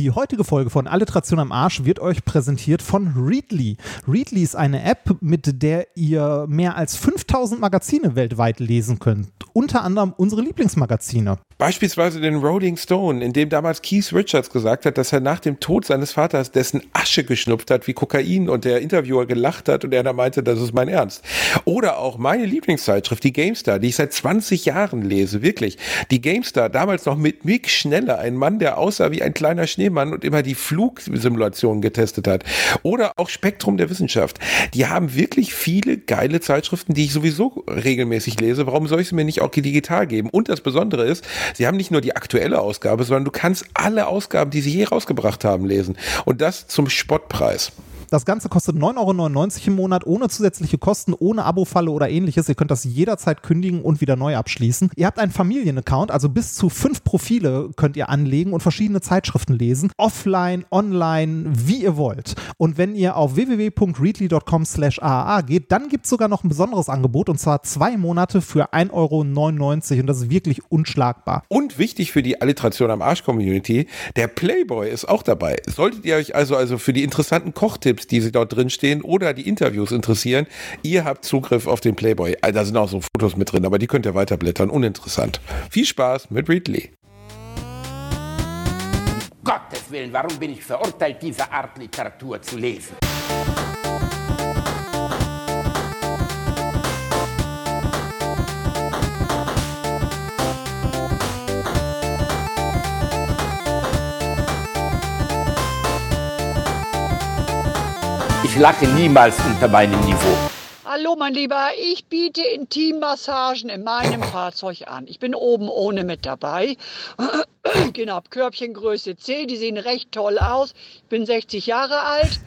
Die heutige Folge von Alliteration am Arsch wird euch präsentiert von Readly. Readly ist eine App, mit der ihr mehr als 5000 Magazine weltweit lesen könnt. Unter anderem unsere Lieblingsmagazine. Beispielsweise den Rolling Stone, in dem damals Keith Richards gesagt hat, dass er nach dem Tod seines Vaters dessen Asche geschnupft hat wie Kokain und der Interviewer gelacht hat und er dann meinte, das ist mein Ernst. Oder auch meine Lieblingszeitschrift, die GameStar, die ich seit 20 Jahren lese, wirklich. Die GameStar, damals noch mit Mick Schneller, ein Mann, der aussah wie ein kleiner Schneemann und immer die Flugsimulationen getestet hat. Oder auch Spektrum der Wissenschaft. Die haben wirklich viele geile Zeitschriften, die ich sowieso regelmäßig lese. Warum soll ich sie mir nicht auch digital geben? Und das Besondere ist, sie haben nicht nur die aktuelle Ausgabe, sondern du kannst alle Ausgaben, die sie je rausgebracht haben, lesen. Und das zum Spottpreis. Das Ganze kostet 9,99 Euro im Monat, ohne zusätzliche Kosten, ohne Abo-Falle oder ähnliches. Ihr könnt das jederzeit kündigen und wieder neu abschließen. Ihr habt einen Familienaccount, also bis zu fünf Profile könnt ihr anlegen und verschiedene Zeitschriften lesen. Offline, online, wie ihr wollt. Und wenn ihr auf www.readly.com slash AAA geht, dann gibt es sogar noch ein besonderes Angebot und zwar zwei Monate für 1,99 Euro und das ist wirklich unschlagbar. Und wichtig für die Alliteration am Arsch-Community, der Playboy ist auch dabei. Solltet ihr euch also, also für die interessanten Kochtipps Tipps, die sie dort drin stehen oder die Interviews interessieren, ihr habt Zugriff auf den Playboy. Also, da sind auch so Fotos mit drin, aber die könnt ihr weiterblättern. Uninteressant. Viel Spaß mit Readly. Gottes Willen, warum bin ich verurteilt, diese Art Literatur zu lesen? Ich lache niemals unter meinem Niveau. Hallo, mein Lieber, ich biete Intimmassagen in meinem Fahrzeug an. Ich bin oben ohne mit dabei. genau, Körbchengröße C, die sehen recht toll aus. Ich bin 60 Jahre alt.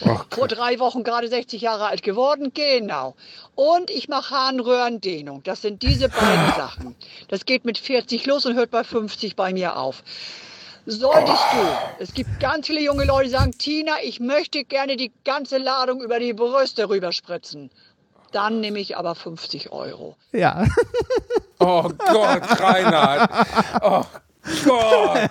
Vor drei Wochen gerade 60 Jahre alt geworden, genau. Und ich mache Harnröhrendehnung. Das sind diese beiden Sachen. Das geht mit 40 los und hört bei 50 bei mir auf. Solltest du, es gibt ganz viele junge Leute, die sagen, Tina, ich möchte gerne die ganze Ladung über die Brüste rüberspritzen. Dann nehme ich aber 50 Euro. Ja. Oh Gott, Reinhard. Oh Gott.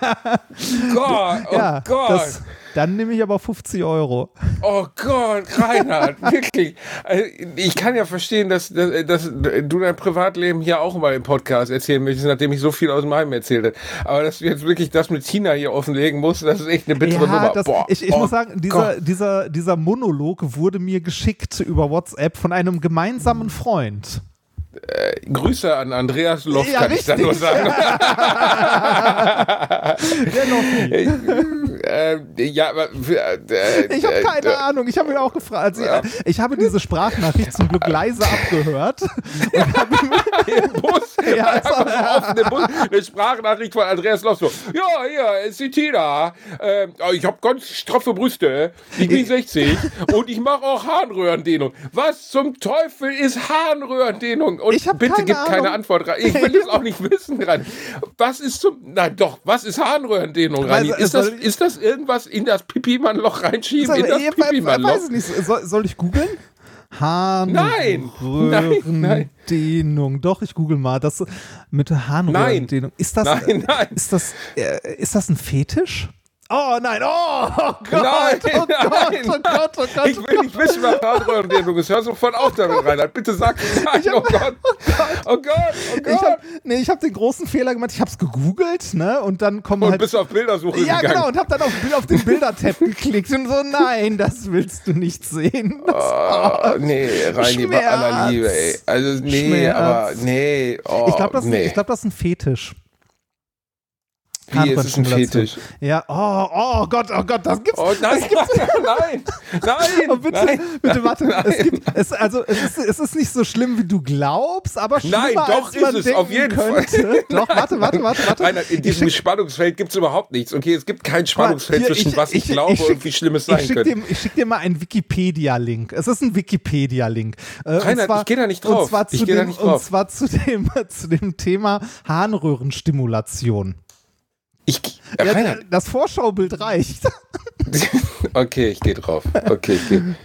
Gott. Oh ja, Gott. Das, dann nehme ich aber 50 Euro. Oh Gott, Reinhard, wirklich. Also, Ich kann ja verstehen, dass, dass, dass du dein Privatleben hier auch mal im Podcast erzählen möchtest, nachdem ich so viel aus meinem erzählt habe. Aber dass du jetzt wirklich das mit Tina hier offenlegen musst, das ist echt eine bittere Ja, Nummer. das, Boah, ich, ich oh muss sagen, dieser, Gott. dieser, dieser Monolog wurde mir geschickt über WhatsApp von einem gemeinsamen Freund. Grüße an Andreas Loff, Ja, kann ich da richtig. nur sagen. Nie. äh, ja. Äh, Ich habe äh, keine äh, Ahnung. Ich habe ihn auch gefragt. Also, ich, ich habe diese Sprachnachricht zum Glück leise abgehört. im Bus, Ja, einfach so offen im Bus, eine Sprachnachricht von Andreas Loff so, ja, hier, ist die Tina, ähm, ich habe ganz straffe Brüste, ich bin 60 und ich mache auch Harnröhrendehnung. Was zum Teufel ist Harnröhrendehnung? Und Ich bitte keine gib keine Ahnung. Antwort rein. Ich will es auch nicht wissen rein. Was ist zum, nein doch, was ist Harnröhrendehnung? Weil- Ist das, soll- ist das irgendwas in das Pipi-Mann-Loch reinschieben? In das Ich Pipi-Mann-Loch? weiß ich nicht. Soll, soll ich googeln? Nein. Nein, nein. Harnröhrendehnung. Doch, ich google mal. Das mit Harnröhrendehnung. Ist das, Nein, nein. Ist das, äh, ist das ein Fetisch? Oh nein, oh, oh Gott, Nein, oh Gott, nein. oh Gott, oh Gott. Ich will nicht wissen, was Harnröhrendehnung ist. Hör sofort auf damit, Reinhard. Bitte sag es nein. Oh Gott. Oh Gott. Oh Ich Gott. hab, nee, ich habe den großen Fehler gemacht. Ich habe es gegoogelt, ne? Und dann kommen Und halt bist auf Bildersuche ja, gegangen. genau, und hab dann auf, auf den Bildertab geklickt und so, nein, das willst du nicht sehen. Das, Oh, nee, Reini, bei aller. Liebe, ey. Also, nee, Schmerz. aber, nee. Oh, ich glaube, das, nee. ich glaub, das ist ein Fetisch. Wie, ist es ein. Fetisch? Ja, oh, oh Gott, oh Gott, das gibt's. Oh, nein, nein, nein, Oh, bitte, nein. bitte warte. Nein. Es, gibt, es, also, es, ist, es ist nicht so schlimm, wie du glaubst, aber schlimmer, Nein, doch als man ist es, denken auf jeden Fall. könnte. Doch, warte, warte, warte, warte. Reinhard, in Ich diesem schick- Spannungsfeld gibt es überhaupt nichts. Okay, es gibt kein Spannungsfeld Hier, zwischen was ich, glaube schick- und wie schlimm es ich sein schick könnte. Ich schicke dir mal einen Wikipedia-Link. Es ist ein Wikipedia-Link. Äh, und Reinhard, zwar- ich geh da nicht Und drauf. zwar Ich zu, dem, und zwar zu, dem, zu dem Thema Harnröhrenstimulation. Ich, ja, Ja, das Vorschaubild reicht. okay, ich gehe drauf. Okay, ich gehe.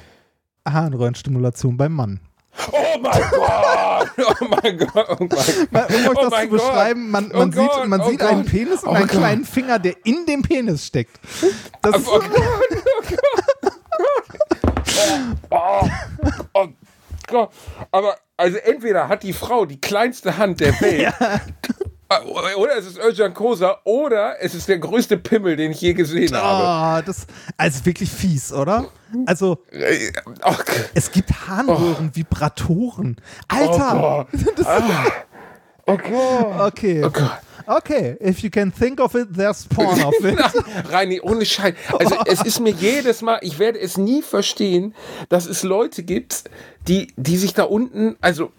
Harnröhrenstimulation beim Mann. Oh mein Gott! Oh mein Gott! Oh mein Um euch Oh das zu Gott. beschreiben, man, Oh man sieht, Gott, man oh sieht einen Gott. Penis und Oh einen Gott. kleinen Finger, der in dem Penis steckt. Das, Oh Gott, oh oh Gott. Aber also entweder hat die Frau die kleinste Hand der Welt. äh, Oder es ist Özcan Kosa oder es ist der größte Pimmel, den ich je gesehen habe. Ah, das, also wirklich fies, oder? Also, Äh, oh, es gibt Harnröhren, Vibratoren. Alter! Gott. Ah. Oh Gott. Okay. Oh Gott. Okay, if you can think of it, there's porn of it. Reini, ohne Scheiß. Also es ist mir jedes Mal, ich werde es nie verstehen, dass es Leute gibt, die, die sich da unten, also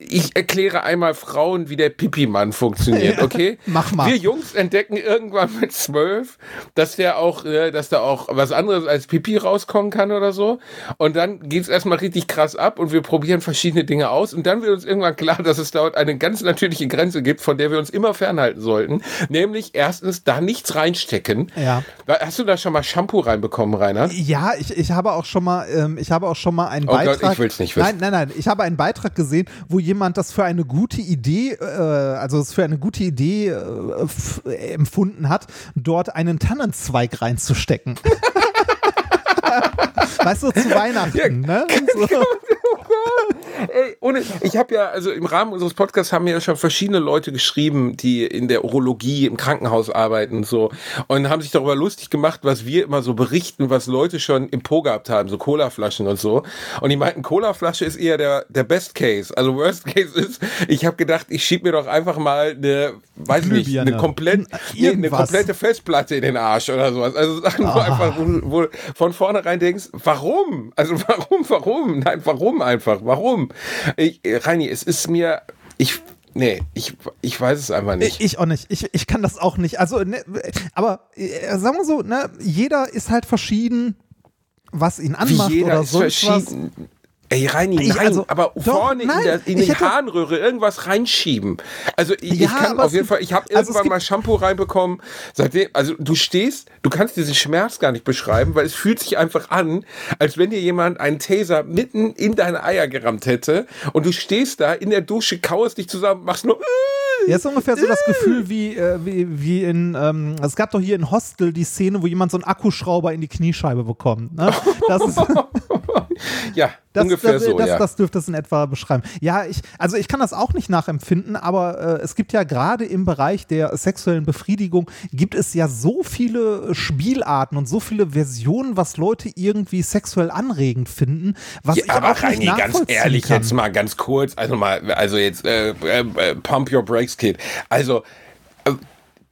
ich, erkläre einmal Frauen, wie der Pipi-Mann funktioniert, okay? mach mal. Wir Jungs entdecken irgendwann mit zwölf, dass der auch, äh, dass da auch was anderes als Pipi rauskommen kann oder so. Und dann geht's erstmal richtig krass ab und wir probieren verschiedene Dinge aus. Und dann wird uns irgendwann klar, dass es dort eine ganz natürliche Grenze gibt, von der wir uns immer fernhalten sollten. Nämlich erstens da nichts reinstecken. Ja. Hast du da schon mal Shampoo reinbekommen, Rainer? Ja, ich, ich habe auch schon mal, ähm, ich habe auch schon mal einen Oh Gott, Beitrag. ich will's nicht wissen. Nein, nein, nein. Ich habe einen Beitrag gesehen, wo jemand das für eine gute Idee, äh, also es für eine gute Idee äh, empfunden hat, dort einen Tannenzweig reinzustecken. weißt du, zu Weihnachten, ne? So. Ey, ohne, ich habe ja, also im Rahmen unseres Podcasts haben mir ja schon verschiedene Leute geschrieben, die in der Urologie im Krankenhaus arbeiten und so und haben sich darüber lustig gemacht, was wir immer so berichten, was Leute schon im Po gehabt haben, so Colaflaschen und so. Und die meinten, Colaflasche ist eher der, der Best Case. Also Worst Case ist, ich habe gedacht, ich schieb mir doch einfach mal eine, weiß ich nicht, eine, komplett, nee, eine komplette Festplatte in den Arsch oder sowas. Also Sachen, wo einfach, wo, wo von vornherein denkst, warum? Also warum, warum? Nein, warum einfach? Warum? Ich, äh, Reini, es ist mir, ich, nee, ich, ich weiß es einfach nicht. Ich auch nicht. Ich, ich kann das auch nicht. Also, ne, aber äh, sagen wir so, ne, jeder ist halt verschieden, was ihn anmacht Wie jeder oder ist sonst was. Ey, Reini, Ich- nein, also, aber doch, vorne nein, in, der, in ich die Harnröhre irgendwas reinschieben. Also ich, Ja, ich kann auf jeden Fall, ich habe also irgendwann mal Shampoo reinbekommen. Seitdem, also du stehst, du kannst diesen Schmerz gar nicht beschreiben, weil es fühlt sich einfach an, als wenn dir jemand einen Taser mitten in deine Eier gerammt hätte und du stehst da in der Dusche, kauerst dich zusammen, machst nur Jetzt ungefähr so das Gefühl wie, äh, wie, wie in, ähm, es gab doch hier in Hostel die Szene, wo jemand so einen Akkuschrauber in die Kniescheibe bekommt. Ne? Das ist, ja, Das, ungefähr das, so, das, ja. das dürfte es in etwa beschreiben. Ja, ich, also ich kann das auch nicht nachempfinden, aber äh, es gibt ja gerade im Bereich der sexuellen Befriedigung gibt es ja so viele Spielarten und so viele Versionen, was Leute irgendwie sexuell anregend finden, was Ja, ich aber auch nicht Reini, ganz ehrlich, kann. jetzt mal ganz kurz, also mal, also jetzt äh, äh, äh, Pump Your Brakes, Kid. Also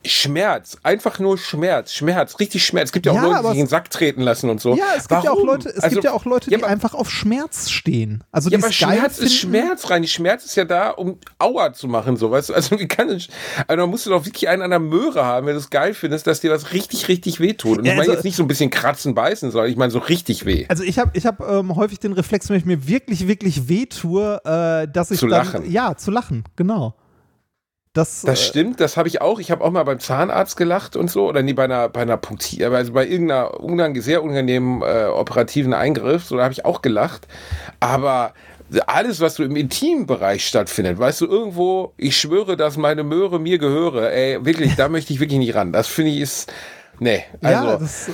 Schmerz, einfach nur Schmerz, Schmerz, richtig Schmerz. Es gibt ja auch Ja, Leute, die sich in den Sack treten lassen und so. Ja, es gibt ja auch Warum? Leute, es Also, gibt ja auch Leute, ja, die aber- einfach auf Schmerz stehen. Also Ja, aber Schmerz ist. Schmerz, Reini. Schmerz ist ja da, um Aua zu machen, so, weißt du? Also, wie kann ich, also, musst du doch wirklich einen an der Möhre haben, wenn du es geil findest, dass dir das richtig, richtig weh tut. Und Ja, ich meine also- jetzt nicht so ein bisschen kratzen, beißen, sondern ich meine so richtig weh. Also ich habe ich hab, ähm, häufig den Reflex, wenn ich mir wirklich, wirklich weh tue, äh, dass ich Zu dann, lachen. Ja, zu lachen, genau. Das, Das äh, stimmt, das habe ich auch. Ich habe auch mal beim Zahnarzt gelacht und so. Oder nee, bei einer, bei einer Punkti also bei irgendeiner unang sehr unangenehmen äh, operativen Eingriff. So, da habe ich auch gelacht. Aber alles, was so im intimen Bereich stattfindet, weißt du, irgendwo, ich schwöre, dass meine Möhre mir gehöre, ey, wirklich, da möchte ich wirklich nicht ran. Das finde ich ist. Nee, also. ja, das, äh,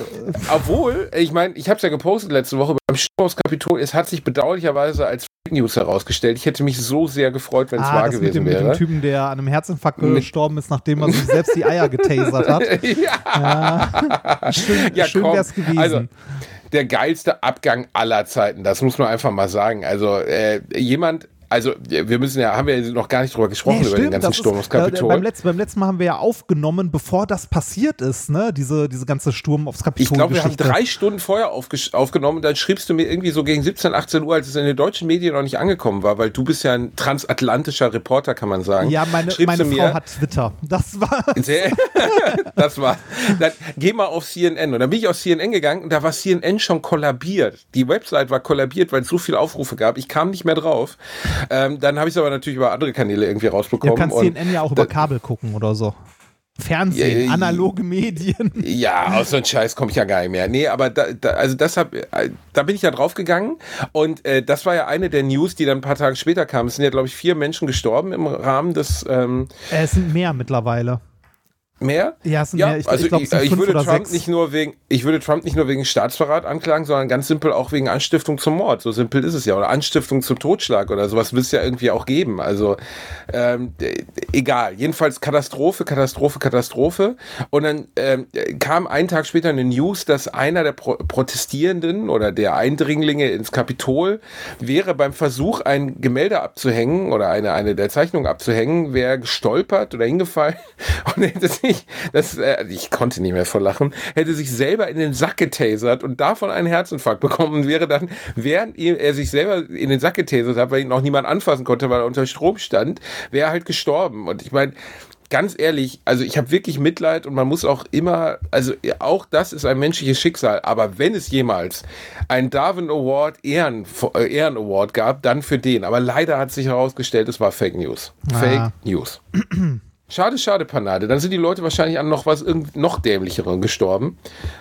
Obwohl, ich meine, ich habe es ja gepostet letzte Woche beim Sturm aufs Kapitol. Es hat sich bedauerlicherweise als Fake News herausgestellt. Ich hätte mich so sehr gefreut, wenn es ah, wahr das mit gewesen dem, mit wäre. dem Typen, der an einem Herzinfarkt Mit- gestorben ist, nachdem er sich selbst die Eier getasert hat. Ja. Schön, Ja, schön wär's gewesen. Also, der geilste Abgang aller Zeiten, das muss man einfach mal sagen. Also, äh, jemand, also, wir müssen ja, haben wir noch gar nicht drüber gesprochen, Nee, über den stimmt, ganzen Sturm aufs Kapitol. Äh, beim, letzten, beim letzten Mal haben wir ja aufgenommen, bevor das passiert ist, ne? Diese, diese ganze Sturm aufs Kapitol. ich glaube, wir haben drei Stunden vorher aufgenommen, dann schriebst du mir irgendwie so gegen 17, 18 Uhr, als es in den deutschen Medien noch nicht angekommen war, weil du bist ja ein transatlantischer Reporter, kann man sagen. Ja, meine, Schriebst meine Frau mir, hat Twitter. Das war. Das war. Dann geh mal auf CNN. Und dann bin ich auf CNN gegangen und da war CNN schon kollabiert. Die Website war kollabiert, weil es so viele Aufrufe gab. Ich kam nicht mehr drauf. Ähm, dann habe ich es aber natürlich über andere Kanäle irgendwie rausbekommen. kannst und CNN ja auch über Kabel gucken oder so. Fernsehen, Ja, analoge Medien. Ja, aus so einem Scheiß komme ich ja gar nicht mehr. Nee, aber da, da, also das hab, äh, da bin ich ja drauf gegangen und äh, das war ja eine der News, die dann ein paar Tage später kam. Es sind ja, glaube ich, vier Menschen gestorben im Rahmen des ähm, Äh, es sind mehr mittlerweile. Mehr. Ja, es sind Ja, mehr. Ich, also ich glaube, ich, sind ich würde Trump sechs. nicht nur wegen, ich würde Trump nicht nur wegen Staatsverrat anklagen, sondern ganz simpel auch wegen Anstiftung zum Mord. So simpel ist es ja. Oder Anstiftung zum Totschlag oder sowas wird es ja irgendwie auch geben. Also ähm, äh, egal. Jedenfalls Katastrophe, Katastrophe, Katastrophe. Und dann ähm, kam einen Tag später eine News, dass einer der Pro Protestierenden oder der Eindringlinge ins Kapitol wäre beim Versuch, ein Gemälde abzuhängen oder eine, eine der Zeichnungen abzuhängen, wäre gestolpert oder hingefallen und hätte sich, das, äh, ich konnte nicht mehr vor Lachen, hätte sich selber in den Sack getasert und davon einen Herzinfarkt bekommen und wäre dann, während er sich selber in den Sack getasert hat, weil ihn noch niemand anfassen konnte, weil er unter Strom stand, wäre er halt gestorben. Und ich meine, ganz ehrlich, also ich habe wirklich Mitleid und man muss auch immer, also auch das ist ein menschliches Schicksal, aber wenn es jemals einen Darwin Award Ehren, äh, Ehren Award gab, dann für den. Aber leider hat sich herausgestellt, es war Fake News. Ah. Fake News. Schade, schade, Panade. Dann sind die Leute wahrscheinlich an noch was irgend noch dämlicheren gestorben.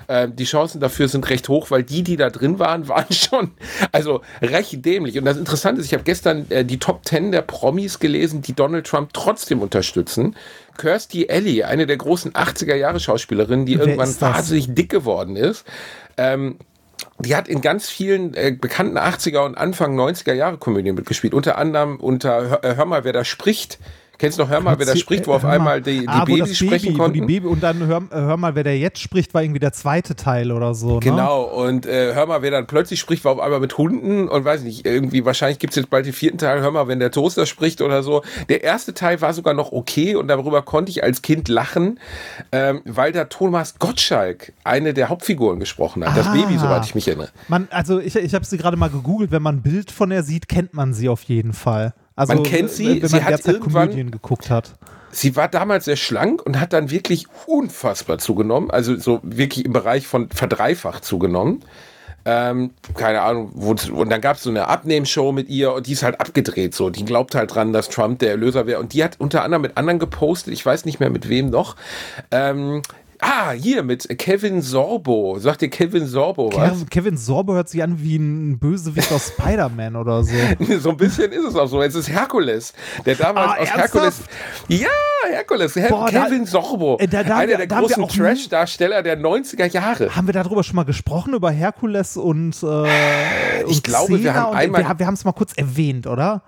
Ähm, die Chancen dafür sind recht hoch, weil die, die da drin waren, waren schon also recht dämlich. Und das Interessante ist, ich habe gestern äh, die Top 10 der Promis gelesen, die Donald Trump trotzdem unterstützen. Kirstie Alley, eine der großen 80er Jahre Schauspielerinnen, die Wer irgendwann wahnsinnig dick geworden ist. Ähm, die hat in ganz vielen äh, bekannten 80er und Anfang 90er Jahre Komödien mitgespielt. Unter anderem unter Hör, äh, Hör mal, wer da spricht. Kennst du noch Hör mal, wer da spricht, wo auf Hör mal. einmal die, die ah, das Babys sprechen Baby, konnten? Die Baby, und dann hör, hör mal, wer der jetzt spricht, war irgendwie der zweite Teil oder so. Ne? Genau, und äh, hör mal, wer dann plötzlich spricht, war auf einmal mit Hunden und weiß nicht, irgendwie, wahrscheinlich gibt's jetzt bald den vierten Teil, hör mal, wenn der Toaster spricht oder so. Der erste Teil war sogar noch okay und darüber konnte ich als Kind lachen, ähm, weil da Thomas Gottschalk eine der Hauptfiguren gesprochen hat. Das Ah. Baby, soweit ich mich erinnere. Man, also ich, ich habe sie gerade mal gegoogelt, wenn man ein Bild von ihr sieht, kennt man sie auf jeden Fall. Also, Man kennt sie, wenn, sie man hat irgendwann- Komödien geguckt hat. Sie war damals sehr schlank und hat dann wirklich unfassbar zugenommen, also so wirklich im Bereich von verdreifacht zugenommen. Ähm, keine Ahnung, wo, und dann gab es so eine Abnehmshow mit ihr und die ist halt abgedreht so. Die glaubt halt dran, dass Trump der Erlöser wäre. Und die hat unter anderem mit anderen gepostet, ich weiß nicht mehr mit wem noch. Ähm, ah, hier mit Kevin Sorbo. Sagt dir Kevin Sorbo was? Kevin, Sorbo hört sich an wie ein Bösewicht aus Spider-Man oder so. so ein bisschen ist es auch so. Es ist Herkules, der damals Ah, aus? Herkules. Ja, Herkules. Her Boah, da- Kevin Sorbo. Äh, da- da einer der da großen Trash-Darsteller der 90er Jahre. Haben wir darüber schon mal gesprochen, über Herkules und, äh, Ich und glaube, wir Xena haben und einmal- Wir, wir haben es mal kurz erwähnt, oder?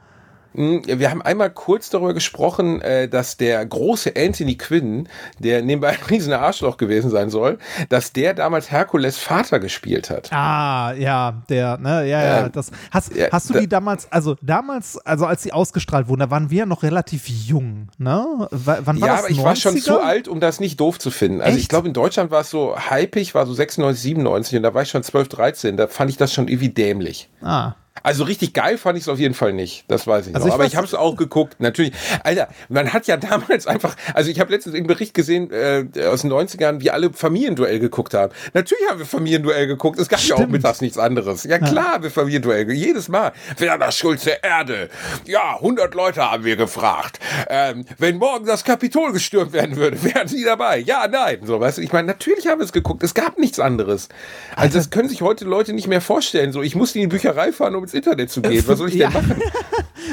Hm, Wir haben einmal kurz darüber gesprochen, äh, dass der große Anthony Quinn, der nebenbei ein riesen Arschloch gewesen sein soll, dass der damals Herkules Vater gespielt hat. Ah, ja, der, ne, ja, ja. Ähm, Das, hast, ja, hast du da- die damals, also damals, also als sie ausgestrahlt wurden, da waren wir ja noch relativ jung, ne? W wann war ja, das? aber ich war schon 90er? zu alt, um das nicht doof zu finden. Also ich Echt? glaube, in Deutschland war es so hypig, war so 96, 97 und da war ich schon 12, 13. Da fand ich das schon irgendwie dämlich. Ah. Also richtig geil fand ich es auf jeden Fall nicht. Das weiß ich Also noch. ich Aber ich habe es auch geguckt. Natürlich. Alter, man hat ja damals einfach, also ich habe letztens einen Bericht gesehen äh, aus den 90ern, wie alle Familienduell geguckt haben. Natürlich haben wir Familienduell geguckt. Es gab ja auch Stimmt. mittags nichts anderes. Ja klar, haben wir Familienduell. Jedes Mal. Werner Schulze Erde. Ja, 100 Leute haben wir gefragt. Ähm, wenn morgen das Kapitol gestürmt werden würde, wären Sie dabei? Ja, nein. So, weißt du, ich meine, natürlich haben wir es geguckt. Es gab nichts anderes. Also das können sich heute Leute nicht mehr vorstellen. So, ich musste in die Bücherei fahren, um ins Internet zu gehen. Was soll ich denn Ja. machen?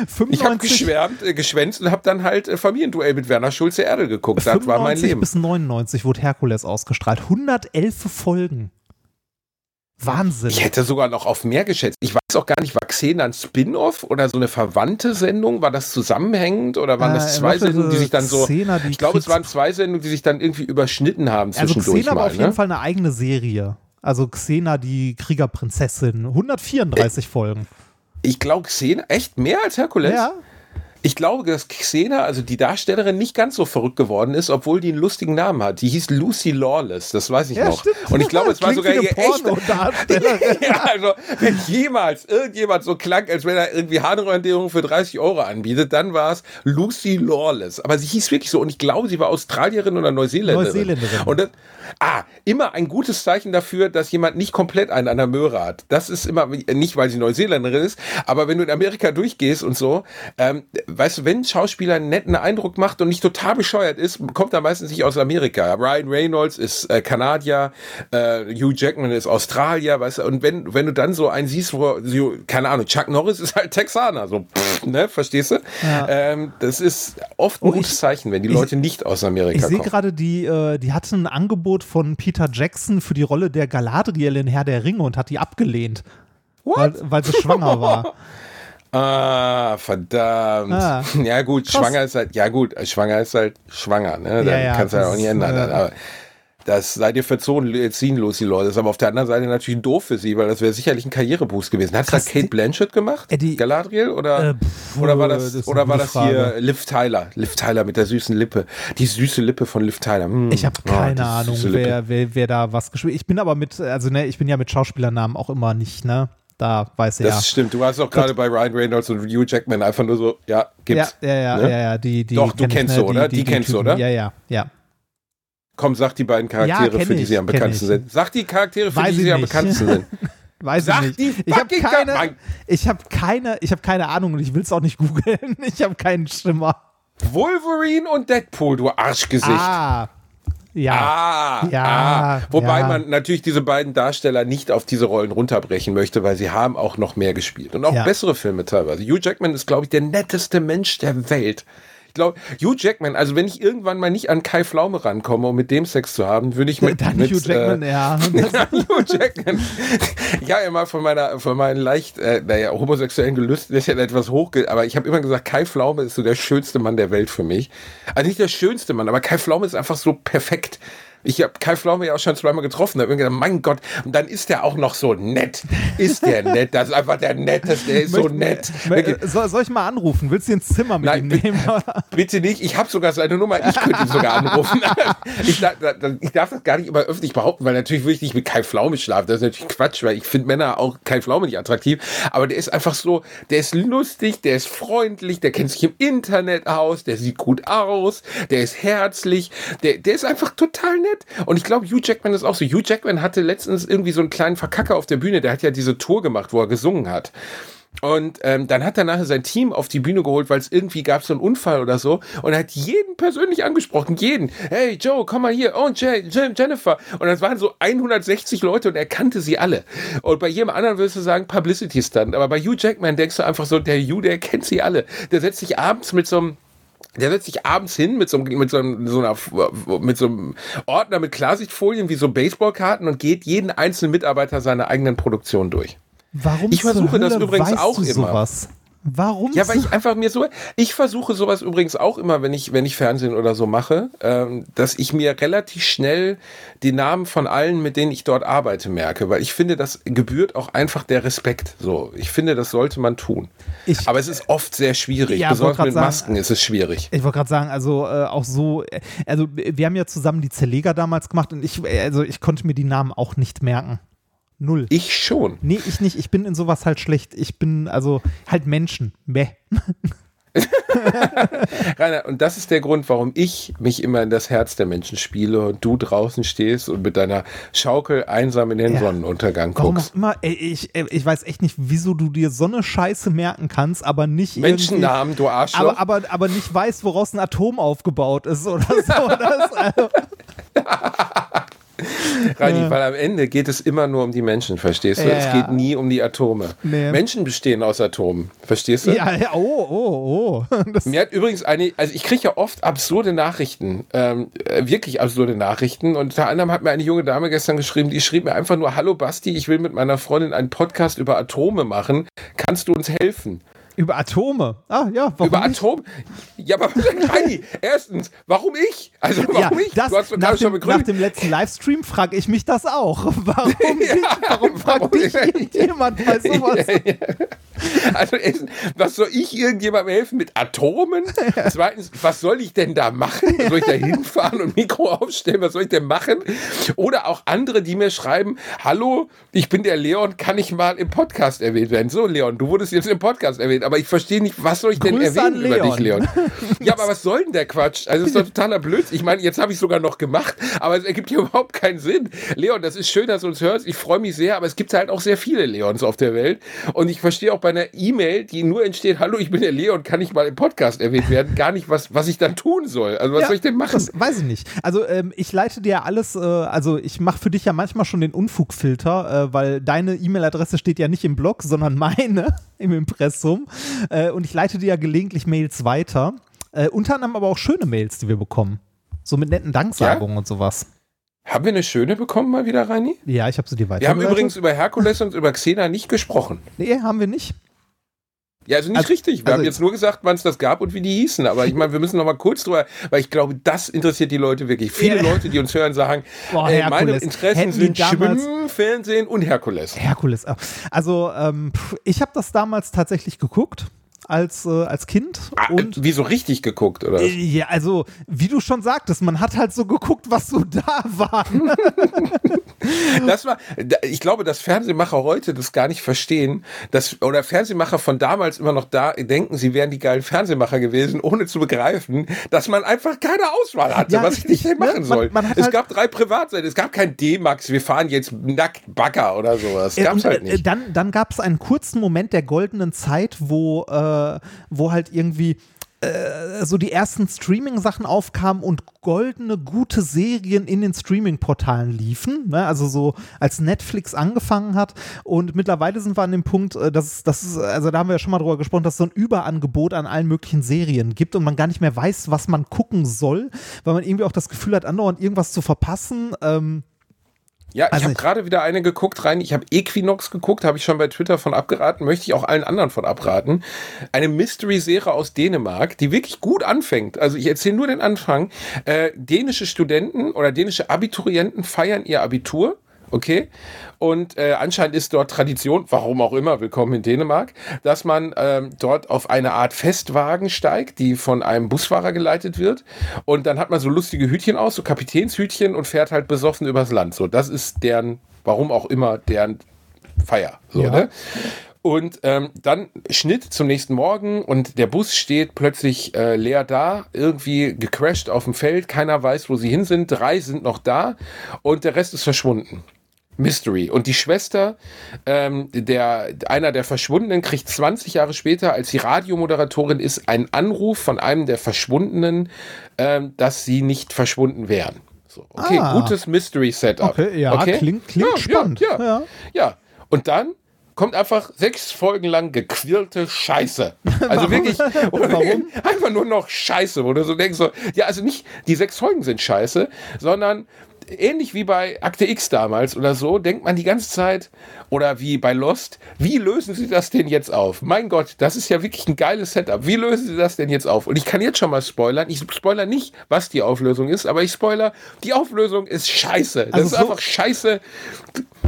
95, Ich habe geschwärmt, äh, geschwänzt und habe dann halt äh, Familienduell mit Werner Schulze Erdel geguckt. Das war mein 95 Leben. bis 99 wurde Herkules ausgestrahlt. 111 Folgen. Wahnsinn. Ich hätte sogar noch auf mehr geschätzt. Ich weiß auch gar nicht, war Xena ein Spin-off oder so eine verwandte Sendung? War das zusammenhängend oder waren Äh, das zwei Sendungen, die sich dann so. Xena, ich glaube, es waren zwei Sendungen, die sich dann irgendwie überschnitten haben also zwischendurch Xena war mal. auf jeden Ne? Fall eine eigene Serie. Also Xena, die Kriegerprinzessin. 134 Folgen. Ich glaube, Xena, echt mehr als Herkules? Ja. Ich glaube, dass Xena, also die Darstellerin, nicht ganz so verrückt geworden ist, obwohl die einen lustigen Namen hat. Die hieß Lucy Lawless, das weiß ich Ja, noch. stimmt. Und ich glaube, es war sogar ihr. Pornodarstellerin. ja, also, wenn jemals irgendjemand so klang, als wenn er irgendwie Harnröhrendehung für 30 Euro anbietet, dann war es Lucy Lawless. Aber sie hieß wirklich so und ich glaube, sie war Australierin oder Neuseeländerin. Neuseeländerin. Und das, ah, immer ein gutes Zeichen dafür, dass jemand nicht komplett einen an der Möhre hat. Das ist immer, nicht weil sie Neuseeländerin ist, aber wenn du in Amerika durchgehst und so, ähm, weißt du, wenn ein Schauspieler einen netten Eindruck macht und nicht total bescheuert ist, kommt er meistens nicht aus Amerika. Ryan Reynolds ist äh, Kanadier, äh, Hugh Jackman ist Australier, weißt du, und wenn, wenn du dann so einen siehst, wo, so, keine Ahnung, Chuck Norris ist halt Texaner, so, pff, ne, verstehst du? Ja. Ähm, das ist oft ein Oh, gutes ich- Zeichen, wenn die ich- Leute nicht aus Amerika Ich sehe kommen. gerade, die, äh, die hatte ein Angebot von Peter Jackson für die Rolle der Galadriel in Herr der Ringe und hat die abgelehnt. Weil, weil sie schwanger war. Ah, verdammt. Ah. Ja gut, Krass. schwanger ist halt, ja gut, schwanger ist halt schwanger, ne? Dann Ja, ja, kannst du halt auch nicht ändern. äh, aber das seid ihr verzogen, erziehen los, die Leute. Das ist aber auf der anderen Seite natürlich doof für sie, weil das wäre sicherlich ein Karriereboost gewesen. Hat das Kate die- Blanchett gemacht? Äh, die- Galadriel? Oder, Äh, pff, oder war das das, oder war das hier. Liv Tyler? Liv Tyler mit der süßen Lippe. Die süße Lippe von Liv Tyler. Hm. Ich habe Oh, keine die Ahnung, wer, wer, wer da was gespielt Ich bin aber mit, also ne, ich bin ja mit Schauspielernamen auch immer nicht, ne? Da weiß er Das ja. stimmt. Du warst auch gerade bei Ryan Reynolds und Hugh Jackman einfach nur so, ja, Ja, gibt's. ja, ja, ne? ja, ja, die, die Doch, du kenn ich, kennst ne, sie, oder? Die kennst du, oder? Ja, ja, ja. Komm, sag die beiden Charaktere, kenn für die ich, sie am bekanntesten sind. Sag die Charaktere, für Weiß die sie am nicht. bekanntesten sind. Weiß Sag ich die nicht. Ich habe keine, ich habe keine, ich habe keine Ahnung und ich will es auch nicht googeln. Ich habe keinen Schimmer. Wolverine und Deadpool, du Arschgesicht. Ah, ja. Ah, Ja, ah. Wobei ja. man natürlich diese beiden Darsteller nicht auf diese Rollen runterbrechen möchte, weil sie haben auch noch mehr gespielt und auch Ja. bessere Filme teilweise. Hugh Jackman ist, glaube ich, der netteste Mensch der Welt. Ich glaube, Hugh Jackman, also wenn ich irgendwann mal nicht an Kai Pflaume rankomme, um mit dem Sex zu haben, würde ich mit, Dann mit Hugh Jackman, äh, ja. Hugh Jackman. Ich habe immer von meiner, von meinen leicht, äh, naja, homosexuellen Gelüsten ist ja etwas hochge, aber ich habe immer gesagt, Kai Pflaume ist so der schönste Mann der Welt für mich. Also nicht der schönste Mann, aber Kai Pflaume ist einfach so perfekt. Ich habe Kai Pflaume ja auch schon zweimal getroffen, da habe ich mir gedacht, mein Gott, und dann ist der auch noch so nett. Ist der nett? Das ist einfach der Netteste, der ist so nett. Mö- Soll, ich mal anrufen? Willst du ins Zimmer mit Nein, ihm bitte- nehmen? Bitte nicht, ich habe sogar seine Nummer, ich könnte ihn sogar anrufen. ich, darf, ich darf das gar nicht immer öffentlich behaupten, weil natürlich würde ich nicht mit Kai Pflaume schlafen. Das ist natürlich Quatsch, weil ich finde Männer auch Kai Pflaume nicht attraktiv. Aber der ist einfach so, der ist lustig, der ist freundlich, der kennt sich im Internet aus, der sieht gut aus, der ist herzlich, der, der ist einfach total nett. Und ich glaube, Hugh Jackman ist auch so. Hugh Jackman hatte letztens irgendwie so einen kleinen Verkacker auf der Bühne, der hat ja diese Tour gemacht, wo er gesungen hat. Und ähm, dann hat er nachher sein Team auf die Bühne geholt, weil es irgendwie gab so einen Unfall oder so. Und er hat jeden persönlich angesprochen. Jeden. Hey Joe, komm mal hier. Oh, Je Jennifer. Und das waren so 160 Leute und er kannte sie alle. Und bei jedem anderen würdest du sagen Publicity Stunt. Aber bei Hugh Jackman denkst du einfach so, der Hugh, der kennt sie alle. Der setzt sich abends mit so einem der setzt sich abends hin mit so, einem, mit, so einem, so einer, mit so einem Ordner mit Klarsichtfolien wie so Baseballkarten und geht jeden einzelnen Mitarbeiter seiner eigenen Produktion durch. Warum Ich versuche das übrigens auch immer. Sowas? Warum? Ja, weil ich einfach mir so, ich versuche sowas übrigens auch immer, wenn ich, wenn ich Fernsehen oder so mache, ähm, dass ich mir relativ schnell die Namen von allen, mit denen ich dort arbeite, merke, weil ich finde, das gebührt auch einfach der Respekt. So, ich finde, das sollte man tun. Ich- Aber es ist oft sehr schwierig. Ja, Besonders mit sagen, Masken ist es schwierig. Ich wollte gerade sagen, also äh, auch so, äh, also wir haben ja zusammen die Zerleger damals gemacht und ich, äh, also ich konnte mir die Namen auch nicht merken. Null. Ich schon. Nee, ich nicht. Ich bin in sowas halt schlecht. Ich bin also halt Menschen. Meh. Rainer, und das ist der Grund, warum ich mich immer in das Herz der Menschen spiele und du draußen stehst und mit deiner Schaukel einsam in den Ja. Sonnenuntergang Warum guckst. auch immer, ey, ich, ey, ich weiß echt nicht, wieso du dir so eine Scheiße merken kannst, aber nicht Menschennamen, du Arschloch. aber, aber, aber nicht weißt, woraus ein Atom aufgebaut ist oder so. Das, also, Reini, weil am Ende geht es immer nur um die Menschen, verstehst du? Ja, es ja. geht nie um die Atome. Nee. Menschen bestehen aus Atomen, verstehst du? ja, ja, oh, oh, oh. Das, Mir hat übrigens eine, also ich kriege ja oft absurde Nachrichten, ähm, äh, wirklich absurde Nachrichten. Und unter anderem hat mir eine junge Dame gestern geschrieben, die schrieb mir einfach nur, hallo Basti, ich will mit meiner Freundin einen Podcast über Atome machen. Kannst du uns helfen? Über Atome. Ah, ja, warum über nicht? Atom? Ja, aber Reini, erstens, warum ich? Also warum Ja, ich? das, du hast nach, dem, nach dem letzten Livestream frage ich mich das auch. Warum, dich, warum fragt dich irgendjemand bei sowas? Also erstens, was soll ich irgendjemandem helfen mit Atomen? Zweitens, was soll ich denn da machen? Soll ich da hinfahren und Mikro aufstellen? Was soll ich denn machen? Oder auch andere, die mir schreiben, hallo, ich bin der Leon, kann ich mal im Podcast erwähnt werden? So, Leon, du wurdest jetzt im Podcast erwähnt, aber ich verstehe nicht, was soll ich denn erwähnen über dich, Leon? Ja, aber was soll denn der Quatsch? Also, das ist doch totaler Blödsinn. Ich meine, jetzt habe ich sogar noch gemacht, aber es ergibt hier überhaupt keinen Sinn. Leon, das ist schön, dass du uns hörst. Ich freue mich sehr, aber es gibt halt auch sehr viele Leons auf der Welt. Und ich verstehe auch bei einer E-Mail, die nur entsteht, hallo, ich bin der Leon, kann ich mal im Podcast erwähnt werden, gar nicht, was, was ich dann tun soll. Also was Ja, soll ich denn machen? Das weiß ich nicht. Also ähm, ich leite dir alles, äh, also ich mache für dich ja manchmal schon den Unfugfilter, äh, weil deine E-Mail-Adresse steht ja nicht im Blog, sondern meine im Impressum. Äh, und ich leite dir ja gelegentlich Mails weiter. Äh, unter anderem aber auch schöne Mails, die wir bekommen. So mit netten Danksagungen und sowas. Haben wir eine schöne bekommen mal wieder, Reini? Ja, ich habe sie dir weiter. Wir haben übrigens über Herkules und über Xena nicht gesprochen. Nee, haben wir nicht. Ja, also nicht Also- richtig. Wir also- haben jetzt nur gesagt, wann es das gab und wie die hießen. Aber ich meine, wir müssen noch mal kurz drüber, weil ich glaube, das interessiert die Leute wirklich. Viele Ja. Leute, die uns hören, sagen, Boah, äh, meine. Interessen Hätten sind Schwimmen, Fernsehen und Herkules. Herkules. äh, Also ähm, ich habe das damals tatsächlich geguckt als, äh, als Kind. Ah, und wie so richtig geguckt, oder? Äh, Ja, also, wie du schon sagtest, man hat halt so geguckt, was so da war. Das war, ich glaube, dass Fernsehmacher heute das gar nicht verstehen, dass, oder Fernsehmacher von damals immer noch da denken, sie wären die geilen Fernsehmacher gewesen, ohne zu begreifen, dass man einfach keine Auswahl hatte, Ja, was ich nicht ne? machen Man- soll. man es halt- gab drei Privatseiten, es gab kein D-Max, wir fahren jetzt nackt Bagger oder sowas. Äh, Gab's halt äh, nicht. Dann, dann gab es einen kurzen Moment der goldenen Zeit, wo, äh, wo halt irgendwie äh, so die ersten Streaming-Sachen aufkamen und goldene, gute Serien in den Streaming-Portalen liefen. Ne? Also so als Netflix angefangen hat. Und mittlerweile sind wir an dem Punkt, äh, dass das also da haben wir ja schon mal drüber gesprochen, dass es so ein Überangebot an allen möglichen Serien gibt und man gar nicht mehr weiß, was man gucken soll, weil man irgendwie auch das Gefühl hat, andauernd irgendwas zu verpassen. Ähm, Ja, ich Also habe ich- gerade wieder eine geguckt rein. Ich habe Equinox geguckt, habe ich schon bei Twitter von abgeraten, möchte ich auch allen anderen von abraten. Eine Mystery-Serie aus Dänemark, die wirklich gut anfängt. Also ich erzähle nur den Anfang. Äh, dänische Studenten oder dänische Abiturienten feiern ihr Abitur. Okay. Und äh, anscheinend ist dort Tradition, warum auch immer, willkommen in Dänemark, dass man ähm, dort auf eine Art Festwagen steigt, die von einem Busfahrer geleitet wird. Und dann hat man so lustige Hütchen aus, so Kapitänshütchen und fährt halt besoffen übers Land. So, das ist deren, warum auch immer, deren Feier. So, Ja. ne? Und ähm, dann Schnitt zum nächsten Morgen und der Bus steht plötzlich äh, leer da, irgendwie gecrashed auf dem Feld, keiner weiß, wo sie hin sind, drei sind noch da und der Rest ist verschwunden. Mystery. Und die Schwester, ähm, der, einer der Verschwundenen, kriegt 20 Jahre später, als sie Radiomoderatorin ist, einen Anruf von einem der Verschwundenen, ähm, dass sie nicht verschwunden wären. So, okay, Ah. gutes Mystery-Setup. Okay, ja, klingt- klingt ja, spannend. Ja, ja. Ja. ja, und dann kommt einfach sechs Folgen lang gequirlte Scheiße. Also wirklich, Warum? einfach nur noch Scheiße, wo du so denkst, so, ja, also nicht die sechs Folgen sind Scheiße, sondern ähnlich wie bei Akte X damals oder so, denkt man die ganze Zeit, oder wie bei Lost, wie lösen sie das denn jetzt auf? Mein Gott, das ist ja wirklich ein geiles Setup. Wie lösen sie das denn jetzt auf? Und ich kann jetzt schon mal spoilern. Ich spoiler nicht, was die Auflösung ist, aber ich spoiler, die Auflösung ist scheiße. Das Also ist so- einfach scheiße.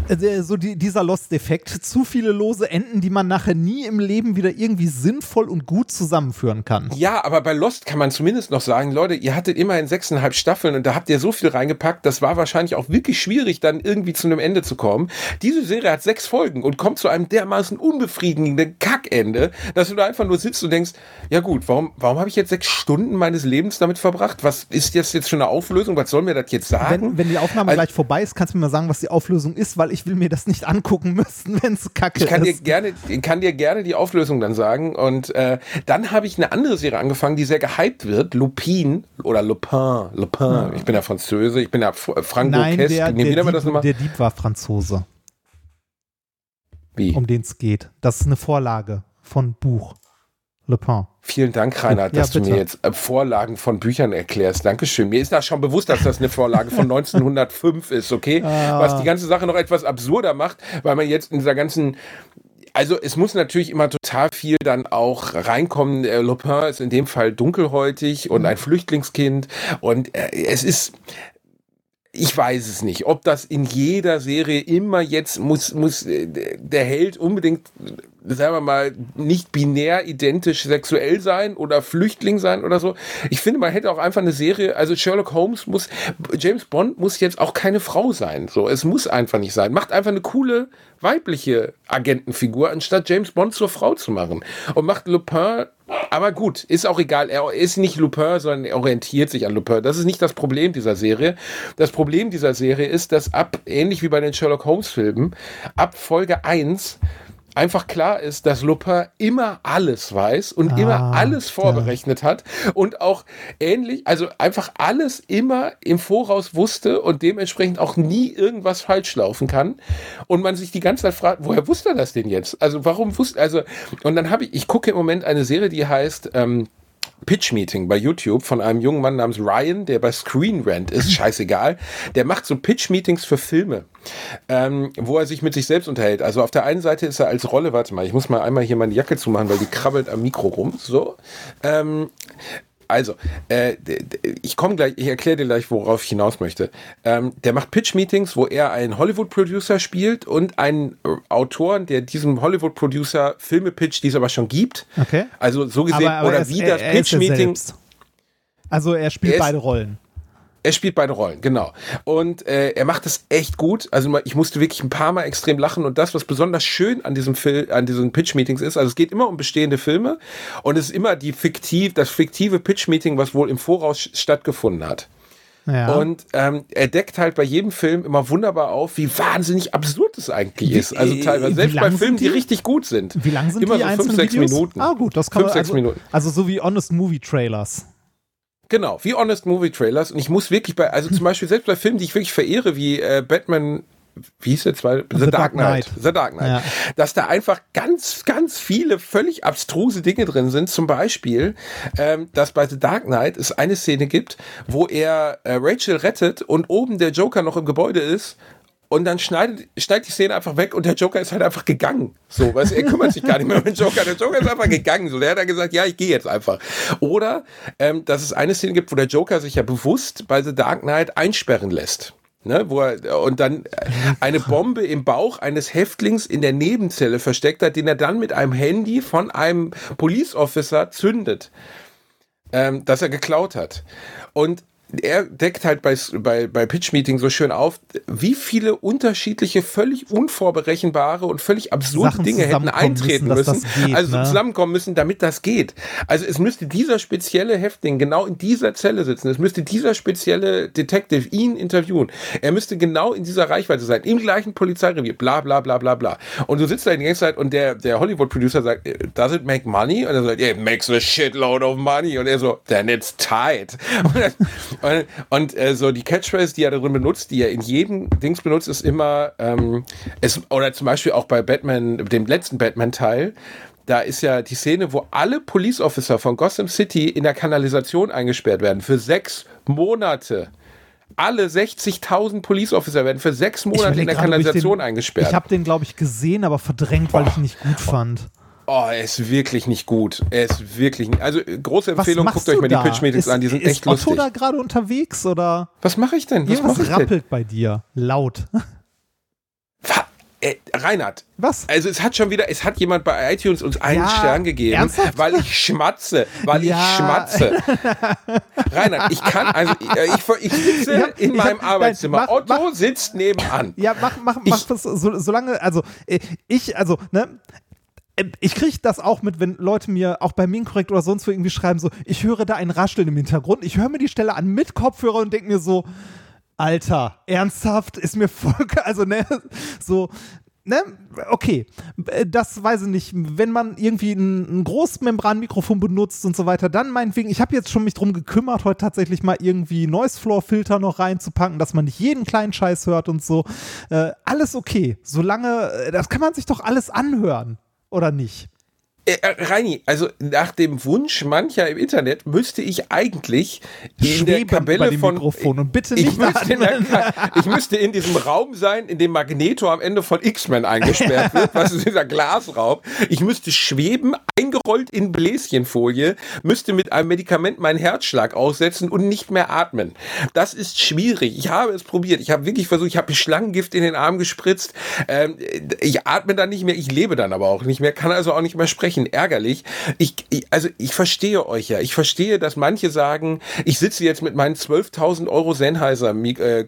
Äh, so die, dieser Lost-Effekt, zu viele lose Enden, die man nachher nie im Leben wieder irgendwie sinnvoll und gut zusammenführen kann. Ja, aber bei Lost kann man zumindest noch sagen, Leute, ihr hattet immerhin sechseinhalb Staffeln und da habt ihr so viel reingepackt, das war wahrscheinlich auch wirklich schwierig, dann irgendwie zu einem Ende zu kommen. Diese Serie hat sechs Folgen und kommt zu einem dermaßen unbefriedigenden Kackende, dass du da einfach nur sitzt und denkst, ja gut, warum, warum habe ich jetzt sechs Stunden meines Lebens damit verbracht? Was ist jetzt jetzt für eine Auflösung? Was soll mir das jetzt sagen? Wenn, wenn die Aufnahme Also- gleich vorbei ist, kannst du mir mal sagen, was die Auflösung ist, weil ich will mir das nicht angucken müssen, wenn es kacke Ich kann dir ist. gerne, ich kann dir gerne die Auflösung dann sagen. Und äh, dann habe ich eine andere Serie angefangen, die sehr gehypt wird. Lupin oder Lupin. Lupin. Ich bin ja Französe, ich bin ja F- Franco Nein, der, der, Dieb, der Dieb war Franzose, Wie? um den es geht. Das ist eine Vorlage von Buch. Le Pen. Vielen Dank, Reinhard, Ja, dass du bitte. mir jetzt äh, Vorlagen von Büchern erklärst. Dankeschön. Mir ist da schon bewusst, dass das eine Vorlage von 1905 ist, okay? Ah. Was die ganze Sache noch etwas absurder macht, weil man jetzt in dieser ganzen also es muss natürlich immer total viel dann auch reinkommen. Äh, Lupin ist in dem Fall dunkelhäutig und ein Flüchtlingskind und äh, es ist ich weiß es nicht, ob das in jeder Serie immer jetzt muss, muss äh, der Held unbedingt, sagen wir mal, nicht binär identisch sexuell sein oder Flüchtling sein oder so. Ich finde, man hätte auch einfach eine Serie, also Sherlock Holmes muss, James Bond muss jetzt auch keine Frau sein. So, es muss einfach nicht sein. Macht einfach eine coole weibliche Agentenfigur, anstatt James Bond zur Frau zu machen. Und macht Lupin aber gut, ist auch egal. Er ist nicht Lupin, sondern er orientiert sich an Lupin. Das ist nicht das Problem dieser Serie. Das Problem dieser Serie ist, dass ab, ähnlich wie bei den Sherlock Holmes Filmen, ab Folge 1 einfach klar ist, dass Lupin immer alles weiß und Ah, immer alles vorberechnet hat und auch ähnlich, also einfach alles immer im Voraus wusste und dementsprechend auch nie irgendwas falsch laufen kann und man sich die ganze Zeit fragt, woher wusste er das denn jetzt? Also warum wusste, also und dann habe ich, ich gucke im Moment eine Serie, die heißt ähm, Pitch Meeting bei YouTube von einem jungen Mann namens Ryan, der bei Screen Rant ist, scheißegal. Der macht so Pitch Meetings für Filme, ähm, wo er sich mit sich selbst unterhält. Also auf der einen Seite ist er als Rolle, warte mal, ich muss mal einmal hier meine Jacke zumachen, weil die krabbelt am Mikro rum. So. Ähm, also, äh, ich komme gleich, ich erkläre dir gleich, worauf ich hinaus möchte. Ähm, der macht Pitch-Meetings, wo er einen Hollywood-Producer spielt und einen äh, Autoren, der diesem Hollywood-Producer Filme pitcht, die es aber schon gibt. Okay. Also so gesehen, Aber, aber oder er ist, wie das Pitch-Meeting. Also er spielt Er ist- beide Rollen. Er spielt beide Rollen, genau. Und äh, er macht das echt gut. Also ich musste wirklich ein paar Mal extrem lachen. Und das, was besonders schön an diesem Film, an diesen Pitch-Meetings ist, also es geht immer um bestehende Filme und es ist immer die fiktiv, das fiktive Pitch-Meeting, was wohl im Voraus stattgefunden hat. Ja. Und ähm, er deckt halt bei jedem Film immer wunderbar auf, wie wahnsinnig absurd es eigentlich ist. Also äh, teilweise, selbst bei Filmen, die die? richtig gut sind. Wie lang sind immer die so fünf, sechs? Minuten. Ah gut, das kann Fünf, man sechs also, Minuten. also so wie Honest Movie Trailers. Genau, wie Honest Movie Trailers. Und ich muss wirklich bei, also zum Beispiel selbst bei Filmen, die ich wirklich verehre, wie äh, Batman, wie hieß der zwei? The, Dark Knight. The Dark Knight. Ja. Dass da einfach ganz, ganz viele völlig abstruse Dinge drin sind. Zum Beispiel, ähm, dass bei The Dark Knight es eine Szene gibt, wo er äh, Rachel rettet und oben der Joker noch im Gebäude ist. Und dann schneidet, schneidet die Szene einfach weg und der Joker ist halt einfach gegangen. So, weißt du, er kümmert sich gar nicht mehr um den Joker. Der Joker ist einfach gegangen. So, der hat dann gesagt, ja, ich gehe jetzt einfach. Oder, ähm, dass es eine Szene gibt, wo der Joker sich ja bewusst bei The Dark Knight einsperren lässt. Ne, wo er, und dann eine Bombe im Bauch eines Häftlings in der Nebenzelle versteckt hat, den er dann mit einem Handy von einem Police Officer zündet, ähm, das er geklaut hat. Und er deckt halt bei, bei, bei Pitch Meeting so schön auf, wie viele unterschiedliche, völlig unvorberechenbare und völlig absurde Sachen Dinge hätten eintreten müssen, müssen. geht, also ne? zusammenkommen müssen, damit das geht. Also es müsste dieser spezielle Häftling genau in dieser Zelle sitzen. Es müsste dieser spezielle Detective ihn interviewen. Er müsste genau in dieser Reichweite sein, im gleichen Polizeirevier, bla bla bla bla bla. Und du sitzt da die ganze Zeit und der, der Hollywood-Producer sagt, does it make money? Und er sagt, yeah, it makes a shitload of money. Und er so, then it's tight. Und, dann- und, und äh, so die Catchphrase, die er darin benutzt, die er in jedem Dings benutzt, ist immer, ähm, es, oder zum Beispiel auch bei Batman, dem letzten Batman-Teil, da ist ja die Szene, wo alle Police Officer von Gotham City in der Kanalisation eingesperrt werden für sechs Monate. Alle 60.000 Police Officer werden für sechs Monate in der ich Kanalisation den, eingesperrt. Ich habe den, glaube ich, gesehen, aber verdrängt, weil ich ihn nicht gut fand. Oh, er ist wirklich nicht gut. Er ist wirklich nicht. Also äh, große Empfehlung, guckt euch mal die da? Pitch Meetings ist, an, die sind ist echt Otto lustig. da gerade unterwegs oder Was mache ich denn? Was irgendwas ich denn? rappelt bei dir? Laut. Äh, Reinhard, Was? also es hat schon wieder, es hat jemand bei iTunes uns einen Ja, Stern gegeben, ernsthaft? weil ich schmatze, weil Ja. ich schmatze. Reinhard, ich kann, also ich, ich, ich sitze hab- in ich meinem hab- Arbeitszimmer. nein, mach- Otto sitzt nebenan. Ja, mach, mach, Ich- mach das so, solange, also äh, ich, also, ne, äh, ich kriege das auch mit, wenn Leute mir auch bei Minkorrekt oder sonst wo irgendwie schreiben, so, ich höre da ein Rascheln im Hintergrund, ich höre mir die Stelle an mit Kopfhörer und denke mir so, Alter, ernsthaft, ist mir voll, also, ne, so, ne, okay, äh, das weiß ich nicht, wenn man irgendwie ein, ein Großmembranmikrofon benutzt und so weiter, dann meinetwegen, ich habe jetzt schon mich drum gekümmert, heute tatsächlich mal irgendwie Noise Floor Filter noch reinzupacken, dass man nicht jeden kleinen Scheiß hört und so, äh, alles okay, solange, äh, das kann man sich doch alles anhören, oder nicht? Äh, äh, Reini, also nach dem Wunsch mancher im Internet müsste ich eigentlich in der Schweben über dem von Mikrofon und bitte ich nicht müsste, in der, ich müsste in diesem Raum sein, in dem Magneto am Ende von X-Men eingesperrt wird, was ist dieser Glasraum. Ich müsste schweben, eingerollt in Bläschenfolie, müsste mit einem Medikament meinen Herzschlag aussetzen und nicht mehr atmen. Das ist schwierig. Ich habe es probiert. Ich habe wirklich versucht, ich habe Schlangengift in den Arm gespritzt. Ähm, ich atme dann nicht mehr, ich lebe dann aber auch nicht mehr, kann also auch nicht mehr sprechen. Sprechen ärgerlich. Ich, ich, also ich verstehe euch ja. Ich verstehe, dass manche sagen, ich sitze jetzt mit meinen 12.000 Euro Sennheiser äh,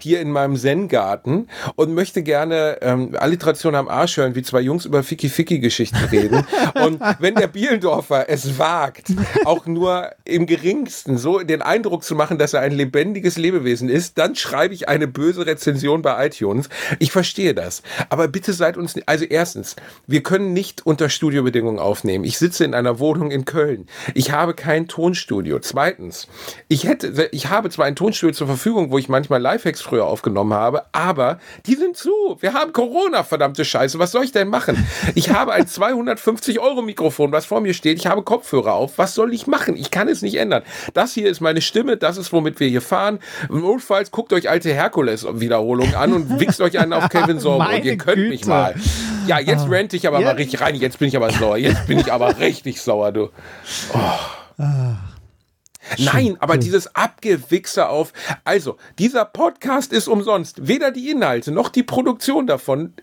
hier in meinem Zen-Garten und möchte gerne ähm, Alliteration am Arsch hören, wie zwei Jungs über Ficky-Ficky-Geschichten reden. und wenn der Bielendorfer es wagt, auch nur im geringsten so den Eindruck zu machen, dass er ein lebendiges Lebewesen ist, dann schreibe ich eine böse Rezension bei iTunes. Ich verstehe das. Aber bitte seid uns, also erstens, wir können nicht unter Studiobedingungen aufnehmen. Ich sitze in einer Wohnung in Köln. Ich habe kein Tonstudio. Zweitens, ich hätte, ich habe zwar ein Tonstudio zur Verfügung, wo ich manchmal Lifehacks früher aufgenommen habe, aber die sind zu. Wir haben Corona, verdammte Scheiße. Was soll ich denn machen? Ich habe ein 250 Euro Mikrofon, was vor mir steht. Ich habe Kopfhörer auf. Was soll ich machen? Ich kann es nicht ändern. Das hier ist meine Stimme. Das ist, womit wir hier fahren. Notfalls guckt euch alte Herkules-Wiederholungen an und wichst euch einen auf Kevin Sorbo. und ihr könnt Güte. mich mal. Ja, jetzt ah. rente ich aber ja. mal richtig rein. Jetzt bin ich aber sauer. Jetzt bin ich aber richtig sauer, du. Oh. Ah. Nein, aber dieses Abgewichse auf. Also, dieser Podcast ist umsonst. Weder die Inhalte noch die Produktion davon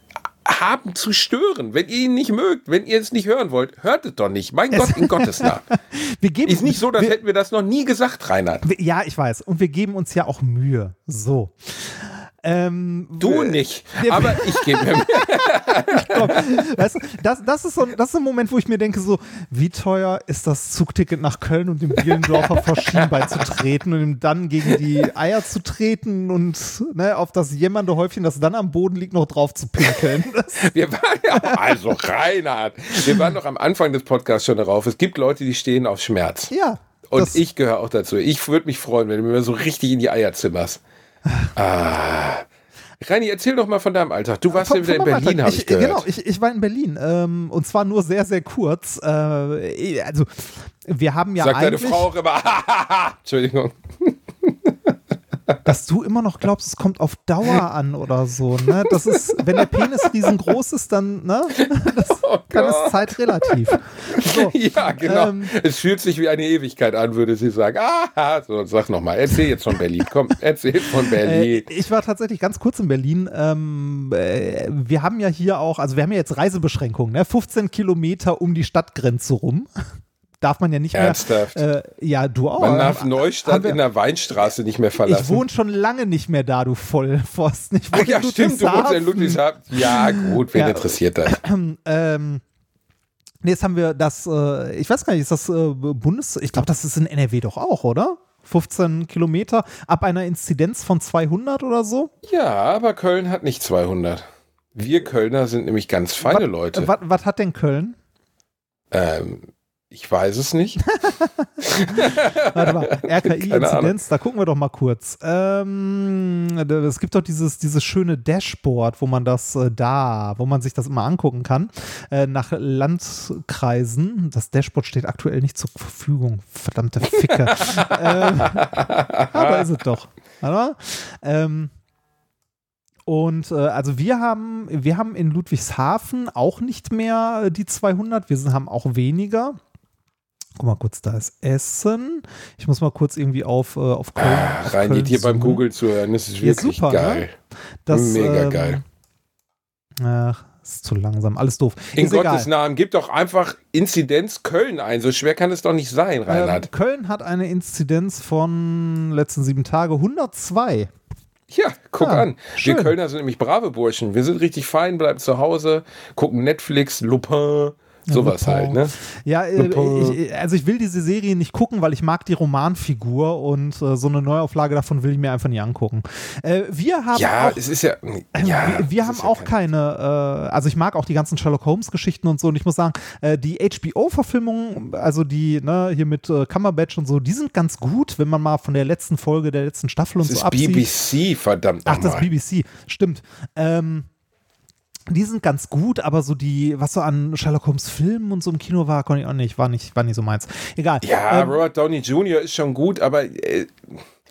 haben zu stören. Wenn ihr ihn nicht mögt, wenn ihr es nicht hören wollt, hört es doch nicht. Mein Gott, in Gottes Namen. wir geben, ist nicht so, als hätten wir das noch nie gesagt, Reinhard. Ja, ich weiß. Und wir geben uns ja auch Mühe. So. Ähm, du nicht, aber ich gebe mir weißt du, das, das, ist so, das ist ein Moment, wo ich mir denke, so, wie teuer ist das Zugticket nach Köln und dem Bielendorfer vor Schienbein zu treten und ihm dann gegen die Eier zu treten und ne, auf das jemande Häufchen, das dann am Boden liegt, noch drauf zu pinkeln. wir waren ja, also Reinhard, wir waren noch am Anfang des Podcasts schon darauf. Es gibt Leute, die stehen auf Schmerz. Ja. Und ich gehöre auch dazu. Ich würde mich freuen, wenn du mir so richtig in die Eier zimmerst. Ah. Reini, erzähl doch mal von deinem Alltag. Du warst von, ja wieder in Berlin, habe ich, ich, gehört. Genau, ich, ich war in Berlin ähm, und zwar nur sehr, sehr kurz. Äh, also, wir haben ja Sagt eigentlich... deine Frau auch immer, Entschuldigung dass du immer noch glaubst, es kommt auf Dauer an oder so. Ne? Das ist, wenn der Penis riesengroß ist, dann, ne? Das, oh dann ist Zeit relativ. So, ja, genau. Ähm, es fühlt sich wie eine Ewigkeit an, würde sie sagen. Ah, so, sag nochmal, erzähl jetzt von Berlin. Komm, erzähl von Berlin. Äh, ich war tatsächlich ganz kurz in Berlin. Ähm, äh, wir haben ja hier auch, also wir haben ja jetzt Reisebeschränkungen, ne? 15 Kilometer um die Stadtgrenze rum darf man ja nicht Ernsthaft? mehr. Äh, ja, du auch. Man darf Neustadt wir, in der Weinstraße nicht mehr verlassen. Ich wohne schon lange nicht mehr da, du Vollpfosten. Ich wohne Ach ja, stimmt, du wohnst in Ludwigshafen. Ja, gut, wen ja, interessiert das? Ähm, nee, jetzt haben wir das, äh, ich weiß gar nicht, ist das äh, Bundes, ich glaube, das ist in NRW doch auch, oder? 15 Kilometer ab einer Inzidenz von 200 oder so? Ja, aber Köln hat nicht 200. Wir Kölner sind nämlich ganz feine was, Leute. Was hat denn Köln? Ähm, ich weiß es nicht. Warte mal, RKI-Inzidenz, da gucken wir doch mal kurz. Ähm, es gibt doch dieses, dieses schöne Dashboard, wo man das äh, da, wo man sich das immer angucken kann, äh, nach Landkreisen. Das Dashboard steht aktuell nicht zur Verfügung. Verdammte Ficke. ähm, da ist es doch. Warte mal. Ähm, und äh, also wir haben, wir haben in Ludwigshafen auch nicht mehr die 200, wir haben auch weniger. Guck mal kurz, da ist Essen. Ich muss mal kurz irgendwie auf, äh, auf Köln. Ah, rein geht hier beim Google zu hören. Das ist wirklich super, ne? geil. Ne? Das, Mega ähm, geil. Ach, ist zu langsam. Alles doof. In ist Gottes egal. Namen, gib doch einfach Inzidenz Köln ein. So schwer kann es doch nicht sein, ähm, Reinhard. Ähm, Köln hat eine Inzidenz von letzten sieben Tage 102. Ja, guck ja, an. Schön. Wir Kölner sind nämlich brave Burschen. Wir sind richtig fein, bleiben zu Hause, gucken Netflix, Lupin, Sowas halt, ne? Ja, äh, ich, also ich will diese Serie nicht gucken, weil ich mag die Romanfigur und äh, so eine Neuauflage davon will ich mir einfach nie angucken. Äh, wir haben ja, auch, es ist ja, ja wir, wir haben auch keine, äh, also ich mag auch die ganzen Sherlock Holmes Geschichten und so und ich muss sagen, äh, die HBO-Verfilmungen, also die, ne, hier mit äh, Cumberbatch und so, die sind ganz gut, wenn man mal von der letzten Folge der letzten Staffel und das so absieht. Das ist BBC, verdammt Ach, das ist BBC, stimmt. Ähm, die sind ganz gut, aber so die, was so an Sherlock Holmes Filmen und so im Kino war, konnte ich auch nicht, war nicht, war nicht so meins. Egal. Ja, ähm, Robert Downey Jr. ist schon gut, aber äh,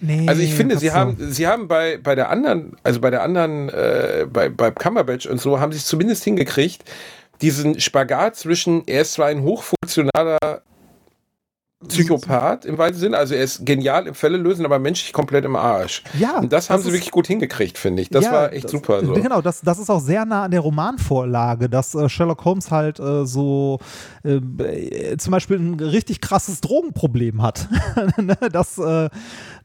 nee, also ich finde, sie so. haben, sie haben bei, bei der anderen, also bei der anderen, äh, bei, bei Cumberbatch und so, haben sie es zumindest hingekriegt, diesen Spagat zwischen, er ist zwar ein hochfunktionaler Psychopath im weitesten Sinne. Also er ist genial im Fälle lösen, aber menschlich komplett im Arsch. Ja. Und das haben das sie ist- wirklich gut hingekriegt, finde ich. Das Ja, war echt das- super. So. Genau, das, das ist auch sehr nah an der Romanvorlage, dass äh, Sherlock Holmes halt äh, so äh, äh, zum Beispiel ein richtig krasses Drogenproblem hat. Ne, das, äh,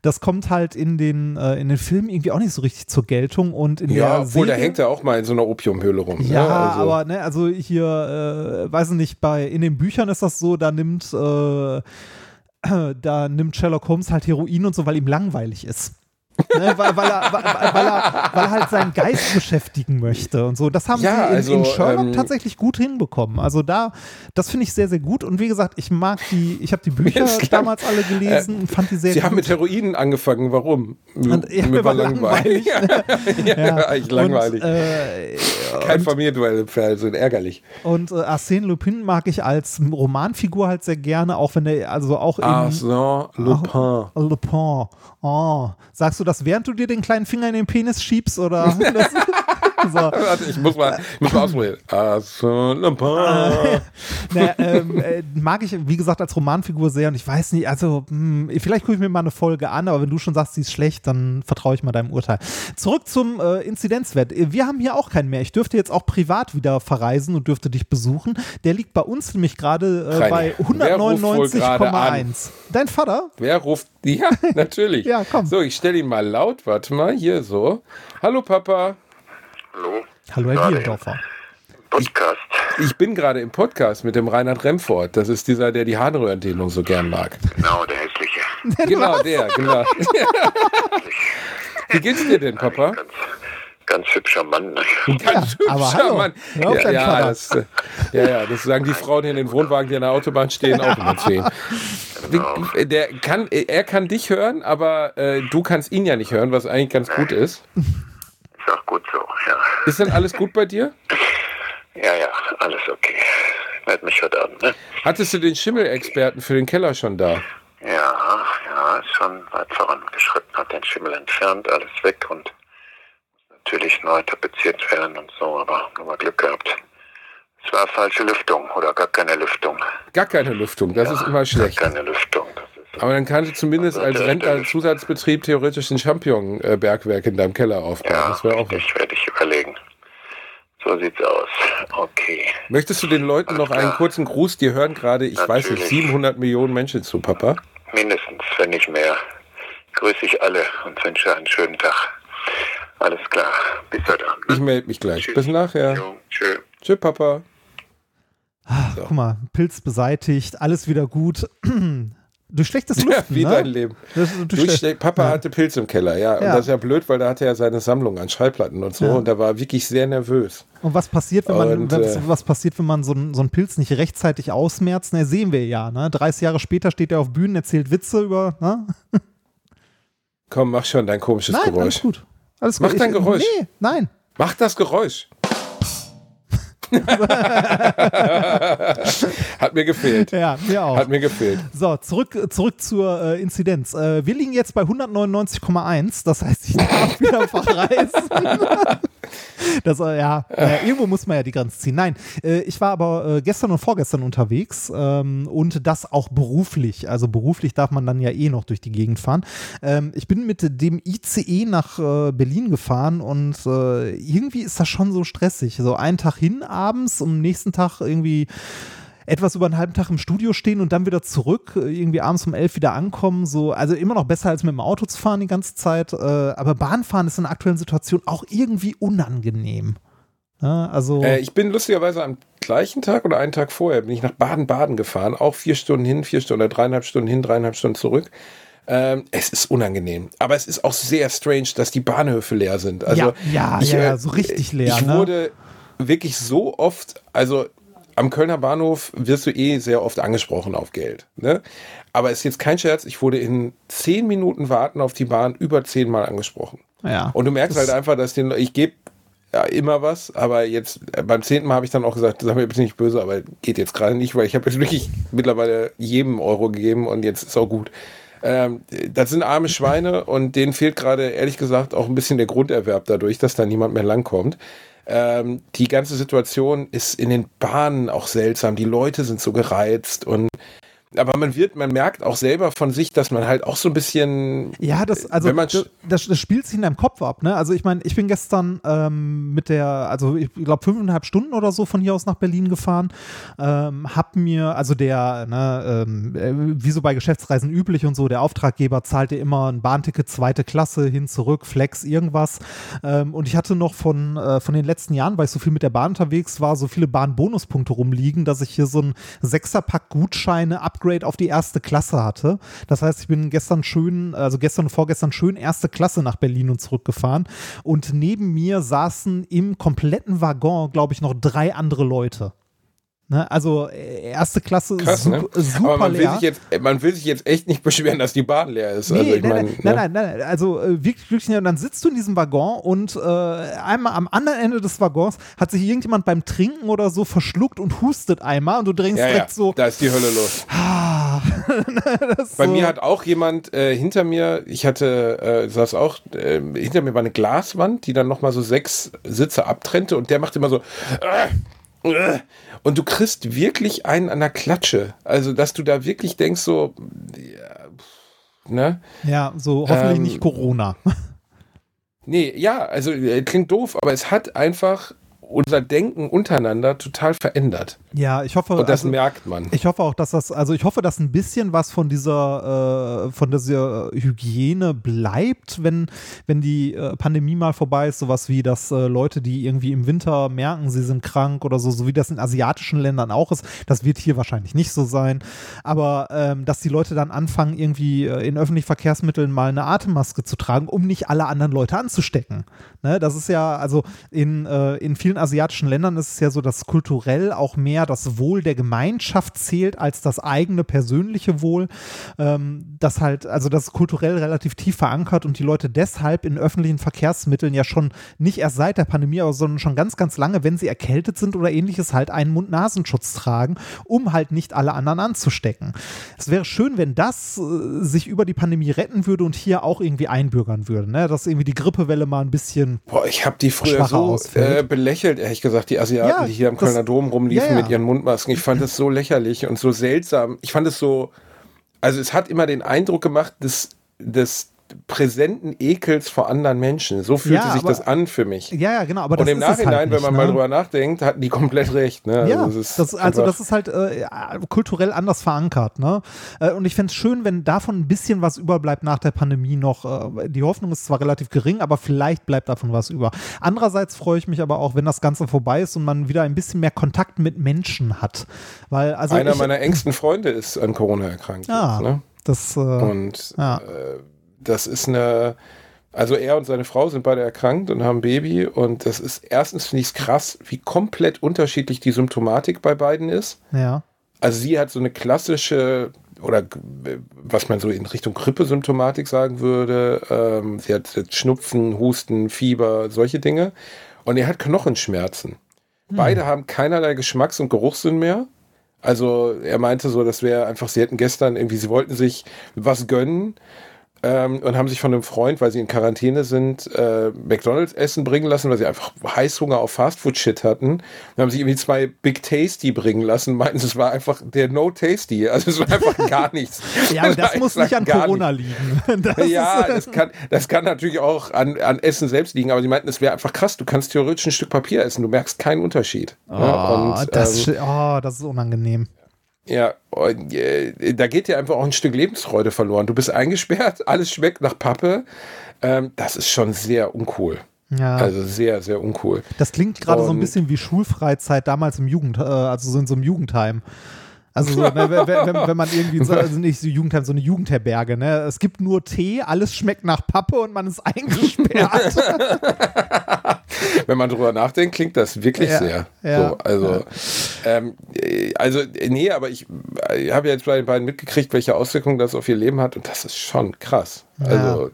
das kommt halt in den, äh, in den Filmen irgendwie auch nicht so richtig zur Geltung und in Ja, der obwohl Serie, der hängt ja auch mal in so einer Opiumhöhle rum. Ja, ne? also, aber ne, also hier, äh, weiß ich nicht, bei in den Büchern ist das so, da nimmt äh, da nimmt Sherlock Holmes halt Heroin und so, weil ihm langweilig ist. Ne, weil, weil, er, weil, er, weil er halt seinen Geist beschäftigen möchte und so. Das haben Ja, sie in, also, in Sherlock ähm, tatsächlich gut hinbekommen. Also da, das finde ich sehr, sehr gut. Und wie gesagt, ich mag die, ich habe die Bücher damals alle gelesen und fand die sehr Sie haben gut. mit Heroin angefangen. Warum? Und- ja, mir war langweilig. ja, eigentlich langweilig. Und, äh, Kein Familienduell im Fernsehen, ärgerlich. Und äh, Arsène Lupin mag ich als Romanfigur halt sehr gerne, auch wenn der, also auch in Arsène Lupin. Lupin. Oh. Sagst du das, während du dir den kleinen Finger in den Penis schiebst oder? So. Ich muss mal, ich muss mal ausprobieren. Naja, ähm, äh, mag ich, wie gesagt, als Romanfigur sehr und ich weiß nicht, also hm, vielleicht gucke ich mir mal eine Folge an, aber wenn du schon sagst, sie ist schlecht, dann vertraue ich mal deinem Urteil. Zurück zum äh, Inzidenzwert. Wir haben hier auch keinen mehr. Ich dürfte jetzt auch privat wieder verreisen und dürfte dich besuchen. Der liegt bei uns nämlich gerade äh, bei wer ruft wohl gerade an? 199,1. Dein Vater? Wer ruft? Ja, natürlich. Ja, komm. So, ich stelle ihn mal laut. Warte mal, hier so. Hallo Papa. Hallo, Hallo, Herr. Bierdorfer. Podcast. Ich bin gerade im Podcast mit dem Reinhard Remford. Das ist dieser, der die Harnröhrendehnung so gern mag. Genau, der hässliche. Genau, der, genau. Wie geht's dir denn, Papa? Ganz, ganz hübscher Mann. ne? Ganz aber hübscher hallo. Mann. Ja, ja, Vater. das, äh, ja, ja, das sagen die Frauen hier in den Wohnwagen, die an der Autobahn stehen, auch immer zu ihm. Wie- Der kann, er kann dich hören, aber äh, du kannst ihn ja nicht hören, was eigentlich ganz gut ist. Ist auch gut so, ja. Ist denn alles gut bei dir? Ja, ja, alles okay. Meld mich heute Abend, ne? Hattest du den Schimmelexperten für den Keller schon da? Ja, ja, ist schon weit vorangeschritten, hat den Schimmel entfernt, alles weg und muss natürlich neu tapeziert werden und so, aber nur mal Glück gehabt. Es war falsche Lüftung oder gar keine Lüftung. Gar keine Lüftung, das ist immer Gar schlecht. keine Lüftung. Das Aber dann kannst du zumindest als Rentner-Zusatzbetrieb theoretisch ein Champignon-Bergwerk in deinem Keller aufbauen. ja, Das wäre auch was. richtig, werde ich überlegen. So sieht's aus. Okay. Möchtest du den Leuten noch einen kurzen Gruß? Die hören gerade, ich weiß nicht, Natürlich. 700 Millionen Menschen zu, Papa. Mindestens, wenn nicht mehr. Grüße ich alle und wünsche einen schönen Tag. Alles klar. Bis heute Abend. Ich melde mich gleich. Tschüss. Bis nachher. Jo, tschö. Tschüss, Papa. Ah, Guck mal, Pilz beseitigt, alles wieder gut. Durch schlechtes Lüften, Ja, wie ne? dein Leben. Das, durch Du, schle- Papa hatte Pilz im Keller, ja. Und Ja. das ist ja blöd, weil da hatte er seine Sammlung an Schallplatten und so. Ja. Und da war wirklich sehr nervös. Und was passiert, wenn man, Und, was, äh, was passiert, wenn man so, einen- so einen Pilz nicht rechtzeitig ausmerzt? Ne, sehen wir ja. Ne? 30 Jahre später steht er auf Bühnen, erzählt Witze über. Ne? Komm, mach schon dein komisches Nein, alles Geräusch. gut. Alles Mach gut. dein Geräusch. Nee, nein. Mach das Geräusch. Hat mir gefehlt. Ja, mir auch. Hat mir gefehlt. So, zurück, zurück zur äh, Inzidenz. Äh, wir liegen jetzt bei 199,1. Das heißt, ich darf wieder verreisen. das, äh, ja, äh, irgendwo muss man ja die Grenze ziehen. Nein, äh, ich war aber äh, gestern und vorgestern unterwegs ähm, und das auch beruflich. Also beruflich darf man dann ja eh noch durch die Gegend fahren. Ähm, ich bin mit dem ICE nach äh, Berlin gefahren und äh, irgendwie ist das schon so stressig. So einen Tag hin abends, am nächsten Tag irgendwie etwas über einen halben Tag im Studio stehen und dann wieder zurück, äh, irgendwie abends um elf wieder ankommen. So, also immer noch besser als mit dem Auto zu fahren die ganze Zeit. Äh, aber Bahnfahren ist in der aktuellen Situation auch irgendwie unangenehm. Ja, also Äh, ich bin lustigerweise am gleichen Tag oder einen Tag vorher bin ich nach Baden-Baden gefahren. Auch vier Stunden hin, vier Stunden oder dreieinhalb Stunden hin, dreieinhalb Stunden zurück. Ähm, es ist unangenehm. Aber es ist auch sehr strange, dass die Bahnhöfe leer sind. Also Ja, ja, ich, ja, äh, ja, so richtig leer, Ich ne? wurde wirklich so oft, also am Kölner Bahnhof wirst du eh sehr oft angesprochen auf Geld. Ne? Aber es ist jetzt kein Scherz, ich wurde in zehn Minuten Warten auf die Bahn über zehnmal angesprochen. ja. Und du merkst halt einfach, dass den, ich gebe ja, immer was, aber jetzt äh, beim zehnten Mal habe ich dann auch gesagt, sag mir bitte nicht böse, aber geht jetzt gerade nicht, weil ich habe jetzt wirklich mittlerweile jedem Euro gegeben und jetzt ist auch gut. Ähm, das sind arme Schweine und denen fehlt gerade ehrlich gesagt auch ein bisschen der Grunderwerb dadurch, dass da niemand mehr langkommt. Ähm, die ganze Situation ist in den Bahnen auch seltsam. Die Leute sind so gereizt und aber man wird, man merkt auch selber von sich, dass man halt auch so ein bisschen. Ja, das, also wenn man das, das, das spielt sich in deinem Kopf ab, ne? Also ich meine, ich bin gestern ähm, mit der, also ich glaube fünfeinhalb Stunden oder so von hier aus nach Berlin gefahren, ähm, hab mir, also der, ne, ähm, äh, wie so bei Geschäftsreisen üblich und so, der Auftraggeber zahlt dir immer ein Bahnticket zweite Klasse hin, zurück, Flex, irgendwas. Ähm, und ich hatte noch von, äh, von den letzten Jahren, weil ich so viel mit der Bahn unterwegs war, so viele Bahnbonuspunkte rumliegen, dass ich hier so ein Sechserpack Gutscheine ab Upgrade auf die erste Klasse hatte. Das heißt, ich bin gestern schön, also gestern und vorgestern schön erste Klasse nach Berlin und zurückgefahren. Und neben mir saßen im kompletten Waggon, glaube ich, noch drei andere Leute. Ne? Also äh, erste Klasse Krass, super, ne? super Aber man will, leer. sich jetzt, man will sich jetzt echt nicht beschweren, dass die Bahn leer ist. Nee, also ich nein, meine, nein, ne? nein, nein, nein, also äh, wirklich, wirklich, und dann sitzt du in diesem Waggon und äh, einmal am anderen Ende des Waggons hat sich irgendjemand beim Trinken oder so verschluckt und hustet einmal und du denkst ja, ja, direkt so, da ist die Hölle los. Bei so, mir hat auch jemand äh, hinter mir, ich hatte, äh, saß auch, äh, hinter mir war eine Glaswand, die dann nochmal so sechs Sitze abtrennte und der macht immer so, äh, und du kriegst wirklich einen an der Klatsche. Also, dass du da wirklich denkst so, ja, ne? ja, so hoffentlich Ähm, nicht Corona. Nee, ja, also äh, klingt doof, aber es hat einfach unser Denken untereinander total verändert. Ja, ich hoffe, Und das also, merkt man. ich hoffe auch, dass das, also ich hoffe, dass ein bisschen was von dieser, äh, von dieser Hygiene bleibt, wenn, wenn die äh, Pandemie mal vorbei ist, sowas wie, dass äh, Leute, die irgendwie im Winter merken, sie sind krank oder so, so wie das in asiatischen Ländern auch ist, das wird hier wahrscheinlich nicht so sein, aber ähm, dass die Leute dann anfangen, irgendwie äh, in öffentlichen Verkehrsmitteln mal eine Atemmaske zu tragen, um nicht alle anderen Leute anzustecken. Ne? Das ist ja, also in, äh, in vielen asiatischen Ländern ist es ja so, dass kulturell auch mehr das Wohl der Gemeinschaft zählt als das eigene persönliche Wohl. Ähm, das halt, also das ist kulturell relativ tief verankert und die Leute deshalb in öffentlichen Verkehrsmitteln ja schon nicht erst seit der Pandemie, aber sondern schon ganz, ganz lange, wenn sie erkältet sind oder ähnliches, halt einen Mund-Nasenschutz tragen, um halt nicht alle anderen anzustecken. Es wäre schön, wenn das äh, sich über die Pandemie retten würde und hier auch irgendwie einbürgern würde, ne? dass irgendwie die Grippewelle mal ein bisschen Boah, ich habe die früher so äh, belächelt, ehrlich gesagt, die Asiaten, Ja, die hier am Kölner Dom rumliefen ja, ja. mit ihren Mundmasken. Ich fand das so lächerlich und so seltsam. Ich fand es so, also es hat immer den Eindruck gemacht, des, des präsenten Ekels vor anderen Menschen. So fühlte Ja, sich aber- das an für mich. Ja, ja, genau. Aber und das im ist es Nachhinein, halt wenn nicht, man ne? mal drüber nachdenkt, hatten die komplett recht. Ne? Ja, Also, es das, also das ist halt äh, kulturell anders verankert. Ne? Äh, und ich fände es schön, wenn davon ein bisschen was überbleibt nach der Pandemie noch. Äh, die Hoffnung ist zwar relativ gering, aber vielleicht bleibt davon was über. Andererseits freue ich mich aber auch, wenn das Ganze vorbei ist und man wieder ein bisschen mehr Kontakt mit Menschen hat. Weil, also Einer ich, meiner engsten Freunde ist an Corona erkrankt. Ah. jetzt, ne? das, äh, Und ja. Das ist eine, also er und seine Frau sind beide erkrankt und haben ein Baby und das ist, erstens finde ich es krass, wie komplett unterschiedlich die Symptomatik bei beiden ist. ja. Also sie hat so eine klassische oder was man so in Richtung Grippesymptomatik sagen würde. Ähm, sie hat Schnupfen, Husten, Fieber, solche Dinge. Und er hat Knochenschmerzen. Beide haben keinerlei Geschmacks- und Geruchssinn mehr. Also er meinte so, das wäre einfach, sie hätten gestern irgendwie, sie wollten sich was gönnen ähm, und haben sich von einem Freund, weil sie in Quarantäne sind, äh, McDonalds Essen bringen lassen, weil sie einfach Heißhunger auf Fastfood-Shit hatten. Und haben sich irgendwie zwei Big Tasty bringen lassen, meinten, es war einfach der No Tasty. Also es war einfach gar nichts. ja, aber war das muss nicht an Corona liegen. Das ja, äh, das kann, das kann natürlich auch an, an Essen selbst liegen, aber sie meinten, es wäre einfach krass. Du kannst theoretisch ein Stück Papier essen, du merkst keinen Unterschied. Ja, oh, und, das, ähm, oh, das ist unangenehm. Ja, und, äh, da geht dir einfach auch ein Stück Lebensfreude verloren. Du bist eingesperrt, alles schmeckt nach Pappe. Ähm, das ist schon sehr uncool. Ja. Also sehr, sehr uncool. Das klingt gerade so ein bisschen wie Schulfreizeit damals im Jugend, äh, also so in so einem Jugendheim. Also so, wenn, wenn, wenn, man irgendwie so, also nicht so Jugendheim, so eine Jugendherberge, ne? Es gibt nur Tee, alles schmeckt nach Pappe und man ist eingesperrt. Wenn man drüber nachdenkt, klingt das wirklich Ja, sehr. ja, so, also, ähm, äh, also, nee, aber ich, ich habe jetzt bei den beiden mitgekriegt, welche Auswirkungen das auf ihr Leben hat und das ist schon krass. Also,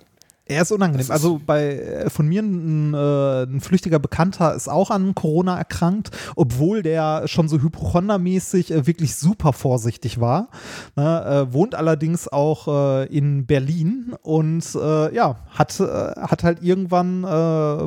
Er ist unangenehm. Ist- also bei äh, von mir ein, äh, ein flüchtiger Bekannter ist auch an Corona erkrankt, obwohl der schon so hypochondermäßig äh, wirklich super vorsichtig war. Ne, äh, wohnt allerdings auch in Berlin und ja, hat, hat halt irgendwann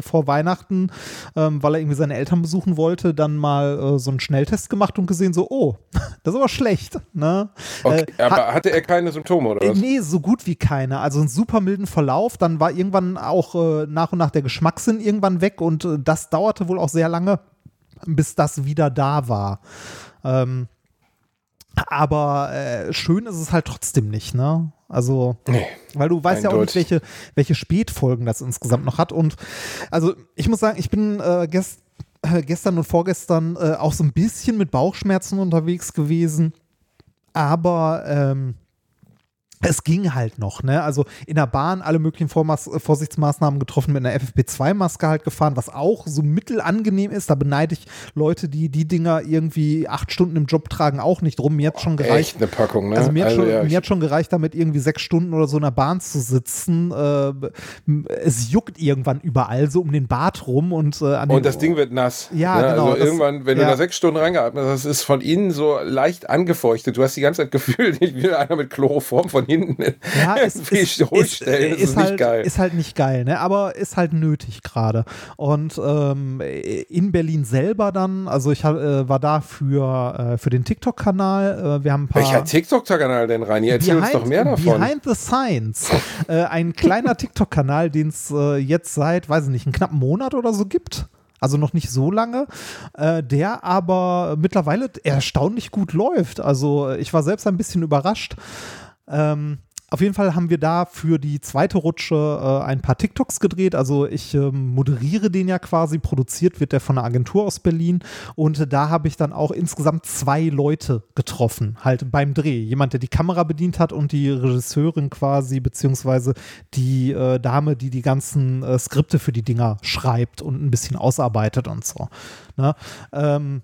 vor Weihnachten, ähm, weil er irgendwie seine Eltern besuchen wollte, dann mal so einen Schnelltest gemacht und gesehen, so, oh, das ist aber schlecht. Ne? Okay, aber hat- hatte er keine Symptome oder was? Nee, so gut wie keine. Also einen super milden Verlauf. Dann war irgendwann auch äh, nach und nach der Geschmackssinn irgendwann weg und äh, das dauerte wohl auch sehr lange, bis das wieder da war. Ähm, aber äh, schön ist es halt trotzdem nicht, ne? Also, Nee. weil du weißt ja auch nicht, welche, welche Spätfolgen das insgesamt noch hat. Und also ich muss sagen, ich bin äh, gest, äh, gestern und vorgestern äh, auch so ein bisschen mit Bauchschmerzen unterwegs gewesen. Aber ähm, es ging halt noch, ne? Also in der Bahn alle möglichen Vormaß Vorsichtsmaßnahmen getroffen, mit einer FFP2-Maske halt gefahren, was auch so mittelangenehm ist. Da beneide ich Leute, die die Dinger irgendwie acht Stunden im Job tragen, auch nicht rum. Mir hat schon gereicht. Echt eine Packung, ne? Also mir, hat schon, ja, mir ich- hat schon gereicht, damit irgendwie sechs Stunden oder so in der Bahn zu sitzen. Äh, es juckt irgendwann überall so um den Bart rum und äh, an den und das Ding wird nass. Ja, ne? genau, Also das- irgendwann, wenn ja. du da sechs Stunden reingeatmet hast, das ist von innen so leicht angefeuchtet. Du hast die ganze Zeit gefühlt, wie einer mit Chloroform von hinten ja, ist, ist, ist, ist halt, nicht geil. ist halt nicht geil, ne? aber ist halt nötig gerade. Und ähm, in Berlin selber dann, also ich hab, äh, war da für, äh, für den TikTok-Kanal. Äh, wir haben ein paar. Welcher TikTok-Kanal denn, Reini? Erzähl uns doch mehr davon. Behind the Science. äh, ein kleiner TikTok-Kanal, den es äh, jetzt seit, weiß ich nicht, einen knappen Monat oder so gibt. Also noch nicht so lange, äh, der aber mittlerweile erstaunlich gut läuft. Also ich war selbst ein bisschen überrascht. Ähm, auf jeden Fall haben wir da für die zweite Rutsche äh, ein paar TikToks gedreht. Also ich ähm, moderiere den ja quasi, produziert wird der von einer Agentur aus Berlin. Und da habe ich dann auch insgesamt zwei Leute getroffen, halt beim Dreh. Jemand, der die Kamera bedient hat und die Regisseurin quasi, beziehungsweise die äh, Dame, die die ganzen äh, Skripte für die Dinger schreibt und ein bisschen ausarbeitet und so. Ne? Ähm,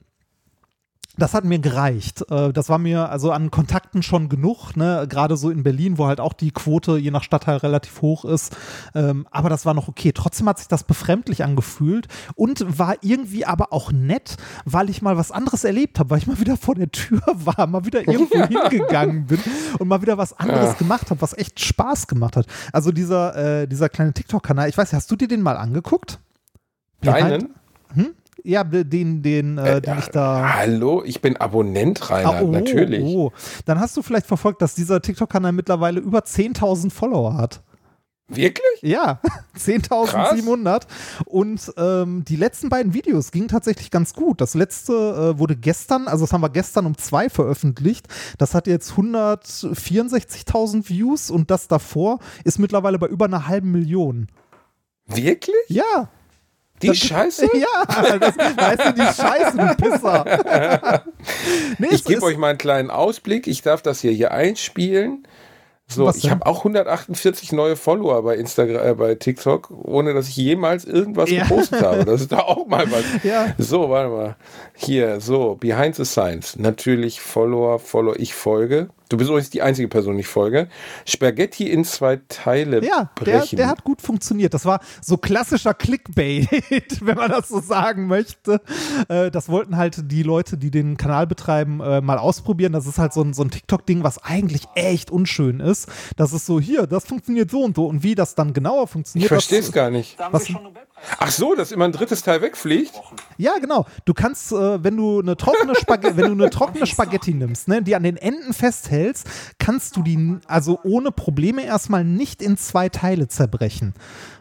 das hat mir gereicht. Äh, Das war mir also an Kontakten schon genug, ne? gerade so in Berlin, wo halt auch die Quote je nach Stadtteil relativ hoch ist. Ähm, Aber das war noch okay. Trotzdem hat sich das befremdlich angefühlt und war irgendwie aber auch nett, weil ich mal was anderes erlebt habe, weil ich mal wieder vor der Tür war, mal wieder irgendwo hingegangen bin und mal wieder was anderes Ja. gemacht habe, was echt Spaß gemacht hat. Also dieser, äh, dieser kleine TikTok-Kanal, ich weiß, hast du dir den mal angeguckt? Deinen? Ja, den, den, äh, den ich da. Hallo, ich bin Abonnent, Rainer, Ah, oh, natürlich. Oh. Dann hast du vielleicht verfolgt, dass dieser TikTok-Kanal mittlerweile über 10.000 Follower hat. Wirklich? Ja, 10.700. Und ähm, die letzten beiden Videos gingen tatsächlich ganz gut. Das letzte äh, wurde gestern, also das haben wir gestern um zwei veröffentlicht. Das hat jetzt 164.000 Views und das davor ist mittlerweile bei über einer halben Million. Wirklich? Ja. Die Scheiße? Ja, das, weißt du, die Scheiße, du Pisser. nee, Ich gebe euch mal einen kleinen Ausblick. Ich darf das hier, hier einspielen. So, ich habe auch 148 neue Follower bei Instagram, äh, bei TikTok, ohne dass ich jemals irgendwas Ja. gepostet habe. Das ist da auch mal was. Ja. So, warte mal. Hier, so, Behind the Science. Natürlich Follower, Follow, ich folge. Du bist übrigens die einzige Person, die ich folge. Spaghetti in zwei Teile Ja, der, brechen. der hat gut funktioniert. Das war so klassischer Clickbait, wenn man das so sagen möchte. Äh, das wollten halt die Leute, die den Kanal betreiben, äh, mal ausprobieren. Das ist halt so ein, so ein TikTok-Ding, was eigentlich echt unschön ist. Das ist so, hier, das funktioniert so und so. Und wie das dann genauer ich funktioniert. verstehe das, es gar nicht. was, Ach so, dass immer ein drittes Teil wegfliegt? Ja, genau. Du kannst, äh, wenn du eine trockene Spaghetti, wenn du eine trockene Spaghetti nimmst, ne, die an den Enden festhältst, kannst du die also ohne Probleme erstmal nicht in zwei Teile zerbrechen.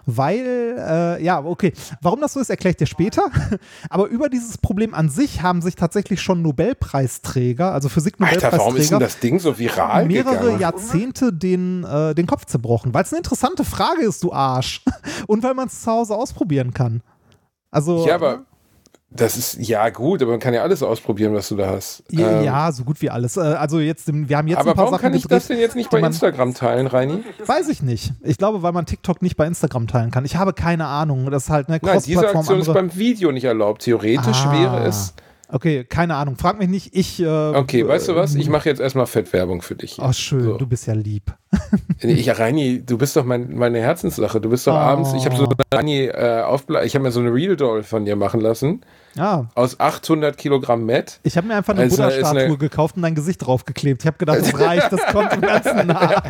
Weil, äh, ja, okay, warum das so ist, erkläre ich dir später. Aber über dieses Problem an sich haben sich tatsächlich schon Nobelpreisträger, also Alter, Physik-Nobelpreisträger, warum ist denn das Ding so viral mehrere gegangen? Jahrzehnte den, äh, den Kopf zerbrochen, weil es eine interessante Frage ist, du Arsch. Und weil man es zu Hause ausprobieren kann. Also, Ja, aber das ist ja gut, aber man kann ja alles ausprobieren, was du da hast. Ja, Ähm, ja, so gut wie alles. Äh, Also jetzt, wir haben jetzt aber ein paar warum Sachen kann ich gedreht, das denn jetzt nicht bei Instagram teilen, Reini? Weiß ich nicht. Ich glaube, weil man TikTok nicht bei Instagram teilen kann. Ich habe keine Ahnung. Das ist halt eine Nein, diese. Aktion ist andere- beim Video nicht erlaubt. Theoretisch Ah. wäre es Okay, keine Ahnung. Frag mich nicht. Ich. Äh, Okay, weißt du was? Ich äh, mache jetzt erstmal Fettwerbung für dich. Oh, schön. So. Du bist ja lieb. Ich, Reini, du bist doch mein, meine Herzenssache. Du bist doch Oh. abends. Ich habe so eine Reini, äh, Aufble ich habe mir so eine Real Doll von dir machen lassen. Ja. Aus 800 Kilogramm Matt. Ich habe mir einfach eine Also, Buddha-Statue eine- gekauft und dein Gesicht draufgeklebt. Ich habe gedacht, das reicht, das kommt im Ganzen nah.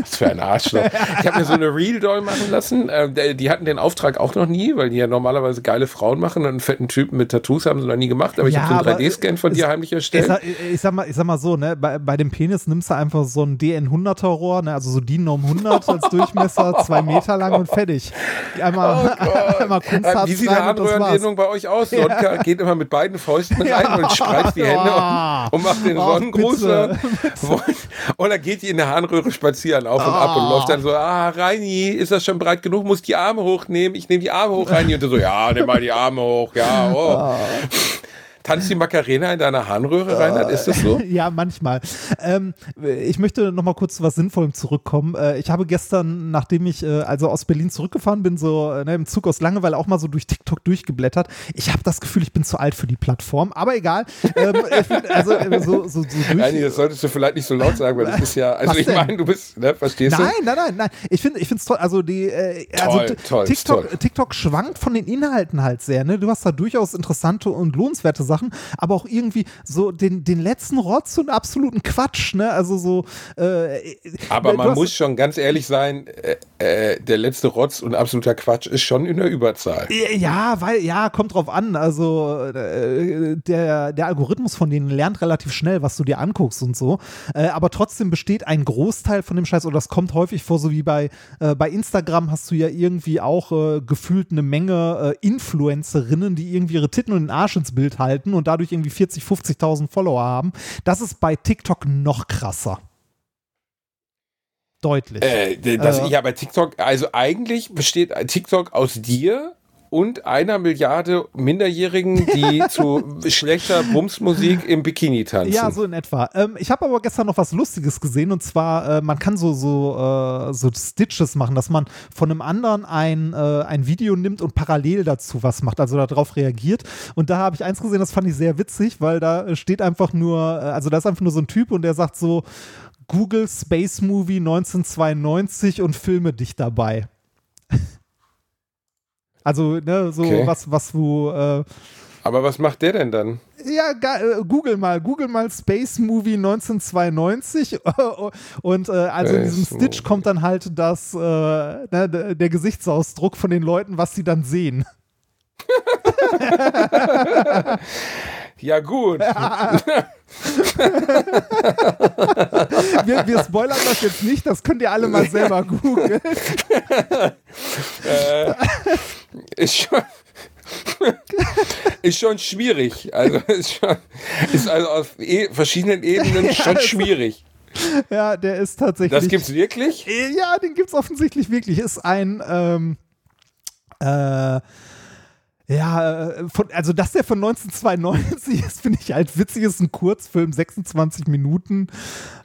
Was für ein Arschloch. Ich habe mir so eine Real Doll machen lassen. Ähm, die hatten den Auftrag auch noch nie, weil die ja normalerweise geile Frauen machen und einen fetten Typen mit Tattoos haben sie noch nie gemacht. Aber ich Ja, habe so einen 3D-Scan von dir heimlich Ich erstellt. sag, ich, sag mal, ich sag mal so, ne, bei, bei dem Penis nimmst du einfach so ein DN100er Rohr, ne, also so DIN um 100 als Durchmesser, zwei Meter lang und fertig. Einmal, einmal Äh, Kunstharz Wie sieht eine. Anrührendehnung bei euch aus? Sonka geht immer mit beiden Fäusten rein und spreizt die Hände Ja. und, und macht den Sonnengruß. dann geht die in der Harnröhre spazieren auf und ab und läuft dann so, ah, Reini, ist das schon breit genug? Muss die Arme hochnehmen? Ich nehme die Arme hoch, Reini. Und du so, ja, nimm mal die Arme hoch, ja, oh. Tanzt die Macarena in deiner Harnröhre, Reinhard? Ist das so? Ja, manchmal. Ähm, ich möchte noch mal kurz zu was Sinnvollem zurückkommen. Äh, ich habe gestern, nachdem ich äh, also aus Berlin zurückgefahren bin, so äh, ne, im Zug aus Langeweile auch mal so durch TikTok durchgeblättert. Ich habe das Gefühl, ich bin zu alt für die Plattform, aber egal. Ähm, find, also äh, so, so, so durch, Reini, das solltest du vielleicht nicht so laut sagen, weil das ist ja, also Was ich meine, du bist, ne, verstehst Nein, nein, nein, nein. Ich finde ich es toll. Also, die, äh, also Toll, toll, TikTok, toll. TikTok schwankt von den Inhalten halt sehr. Ne? Du hast da durchaus interessante und lohnenswerte Sachen, aber auch irgendwie so den, den letzten Rotz und absoluten Quatsch. Ne? Also so. Äh, Aber du man muss schon ganz ehrlich sein, äh, äh, der letzte Rotz und absoluter Quatsch ist schon in der Überzahl. Ja, weil, ja, kommt drauf an. Also äh, der, der Algorithmus von denen lernt relativ schnell, was du dir anguckst und so. Äh, aber trotzdem besteht ein Großteil von dem Scheiß, oder das kommt häufig vor, so wie bei, äh, bei Instagram hast du ja irgendwie auch äh, gefühlt eine Menge äh, Influencerinnen, die irgendwie ihre Titten und den Arsch ins Bild halten und dadurch irgendwie 40, 50.000 Follower haben. Das ist bei TikTok noch krasser. Deutlich. Äh, das, Äh. ja, bei TikTok, also eigentlich besteht TikTok aus dir und einer Milliarde Minderjährigen, die zu schlechter Bumsmusik im Bikini tanzen. Ja, so in etwa. Ähm, ich habe aber gestern noch was Lustiges gesehen und zwar, äh, man kann so, so, äh, so Stitches machen, dass man von einem anderen ein, äh, ein Video nimmt und parallel dazu was macht, also darauf reagiert. Und da habe ich eins gesehen, das fand ich sehr witzig, weil da steht einfach nur, äh, also da ist einfach nur so ein Typ und der sagt so, Google Space Movie 1992 und filme dich dabei. Also, ne, so Okay. was, was du, äh, Aber was macht der denn dann? ja, äh, google mal, google mal Space Movie 1992 und äh, also in diesem Stitch kommt dann halt das, äh, ne, der Gesichtsausdruck von den Leuten, was sie dann sehen. Ja, gut. Wir, wir spoilern das jetzt nicht, das könnt ihr alle mal selber googeln. äh, ist schon. ist schon schwierig. Also ist, schon, ist also auf e verschiedenen Ebenen schon schwierig. Ja, der ist tatsächlich. Das gibt's wirklich? Ja, den gibt's offensichtlich wirklich. Ist ein, ähm, äh, ja, äh, von, also dass der von 1992 ist, finde ich halt witzig. Ist ein Kurzfilm, 26 Minuten.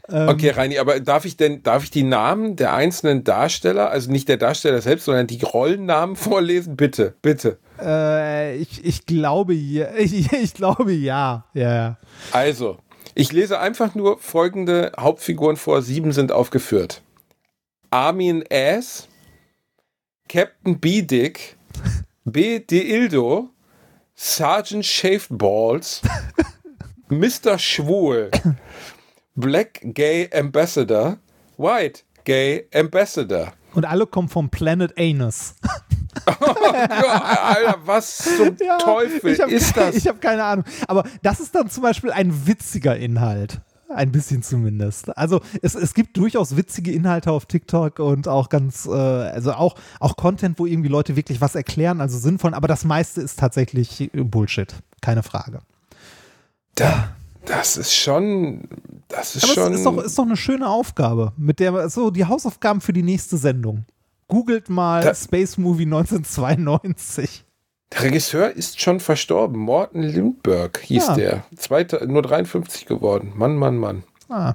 Ähm, Okay, Reini, aber darf ich denn, darf ich die Namen der einzelnen Darsteller, also nicht der Darsteller selbst, sondern die Rollennamen vorlesen? Bitte, bitte. Äh, ich, ich glaube, ja. Ich, ich glaube, ja. Ja, ja. Also, ich lese einfach nur folgende Hauptfiguren vor. Sieben sind aufgeführt. Armin Ass, Captain B. Dick, B. Deildo, Sergeant Shaved Balls, Mr. Schwul, Black Gay Ambassador, White Gay Ambassador. Und alle kommen vom Planet Anus. Ja, Alter, was zum Teufel ich hab, ist das? Ich habe keine Ahnung. Aber das ist dann zum Beispiel ein witziger Inhalt. Ein bisschen zumindest. Also es, es gibt durchaus witzige Inhalte auf TikTok und auch ganz, äh, also auch, auch Content, wo irgendwie Leute wirklich was erklären, also sinnvoll, aber das meiste ist tatsächlich Bullshit. Keine Frage. da, das ist schon, das ist Aber schon. es ist doch, ist doch eine schöne Aufgabe. Mit der, so die Hausaufgaben für die nächste Sendung. Googelt mal Da- Space Movie 1992. Der Regisseur ist schon verstorben. Morten Lindbergh hieß Ja. der. Zweiter, nur 53 geworden. Mann, Mann, Mann. Ah,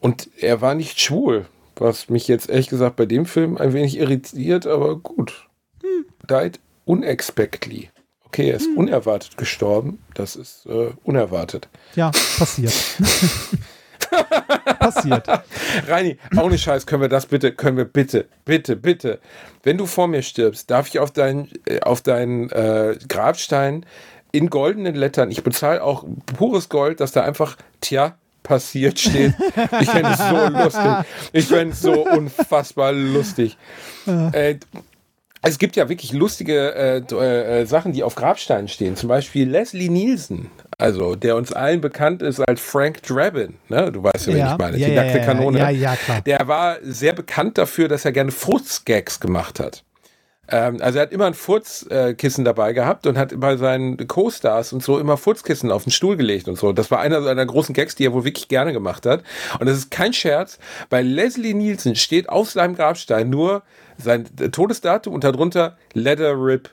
Und er war nicht schwul, was mich jetzt ehrlich gesagt bei dem Film ein wenig irritiert, aber gut. Hm. Died unexpectedly. okay, er ist hm. unerwartet gestorben. Das ist äh, unerwartet. Ja, passiert. passiert. Reini, ohne Scheiß, können wir das bitte, können wir bitte, bitte, bitte. Wenn du vor mir stirbst, darf ich auf deinen äh, auf deinen äh, Grabstein in goldenen Lettern, ich bezahle auch pures Gold, dass da einfach, tja, passiert steht. Ich fände es so lustig. Ich fände es so unfassbar lustig. Äh, es gibt ja wirklich lustige äh, äh, Sachen, die auf Grabsteinen stehen. Zum Beispiel Leslie Nielsen, also der uns allen bekannt ist als Frank Drabin. Ne? Du weißt ja, wen ich meine. Ja, die nackte ja, Kanone. Ja, ja, klar. Der war sehr bekannt dafür, dass er gerne Furzgags gemacht hat. Ähm, also er hat immer ein Furzkissen dabei gehabt und hat bei seinen Co-Stars und so immer Furzkissen auf den Stuhl gelegt und so. Das war einer seiner großen Gags, die er wohl wirklich gerne gemacht hat. Und das ist kein Scherz, weil Leslie Nielsen steht auf seinem Grabstein nur sein Todesdatum und darunter Let her rip.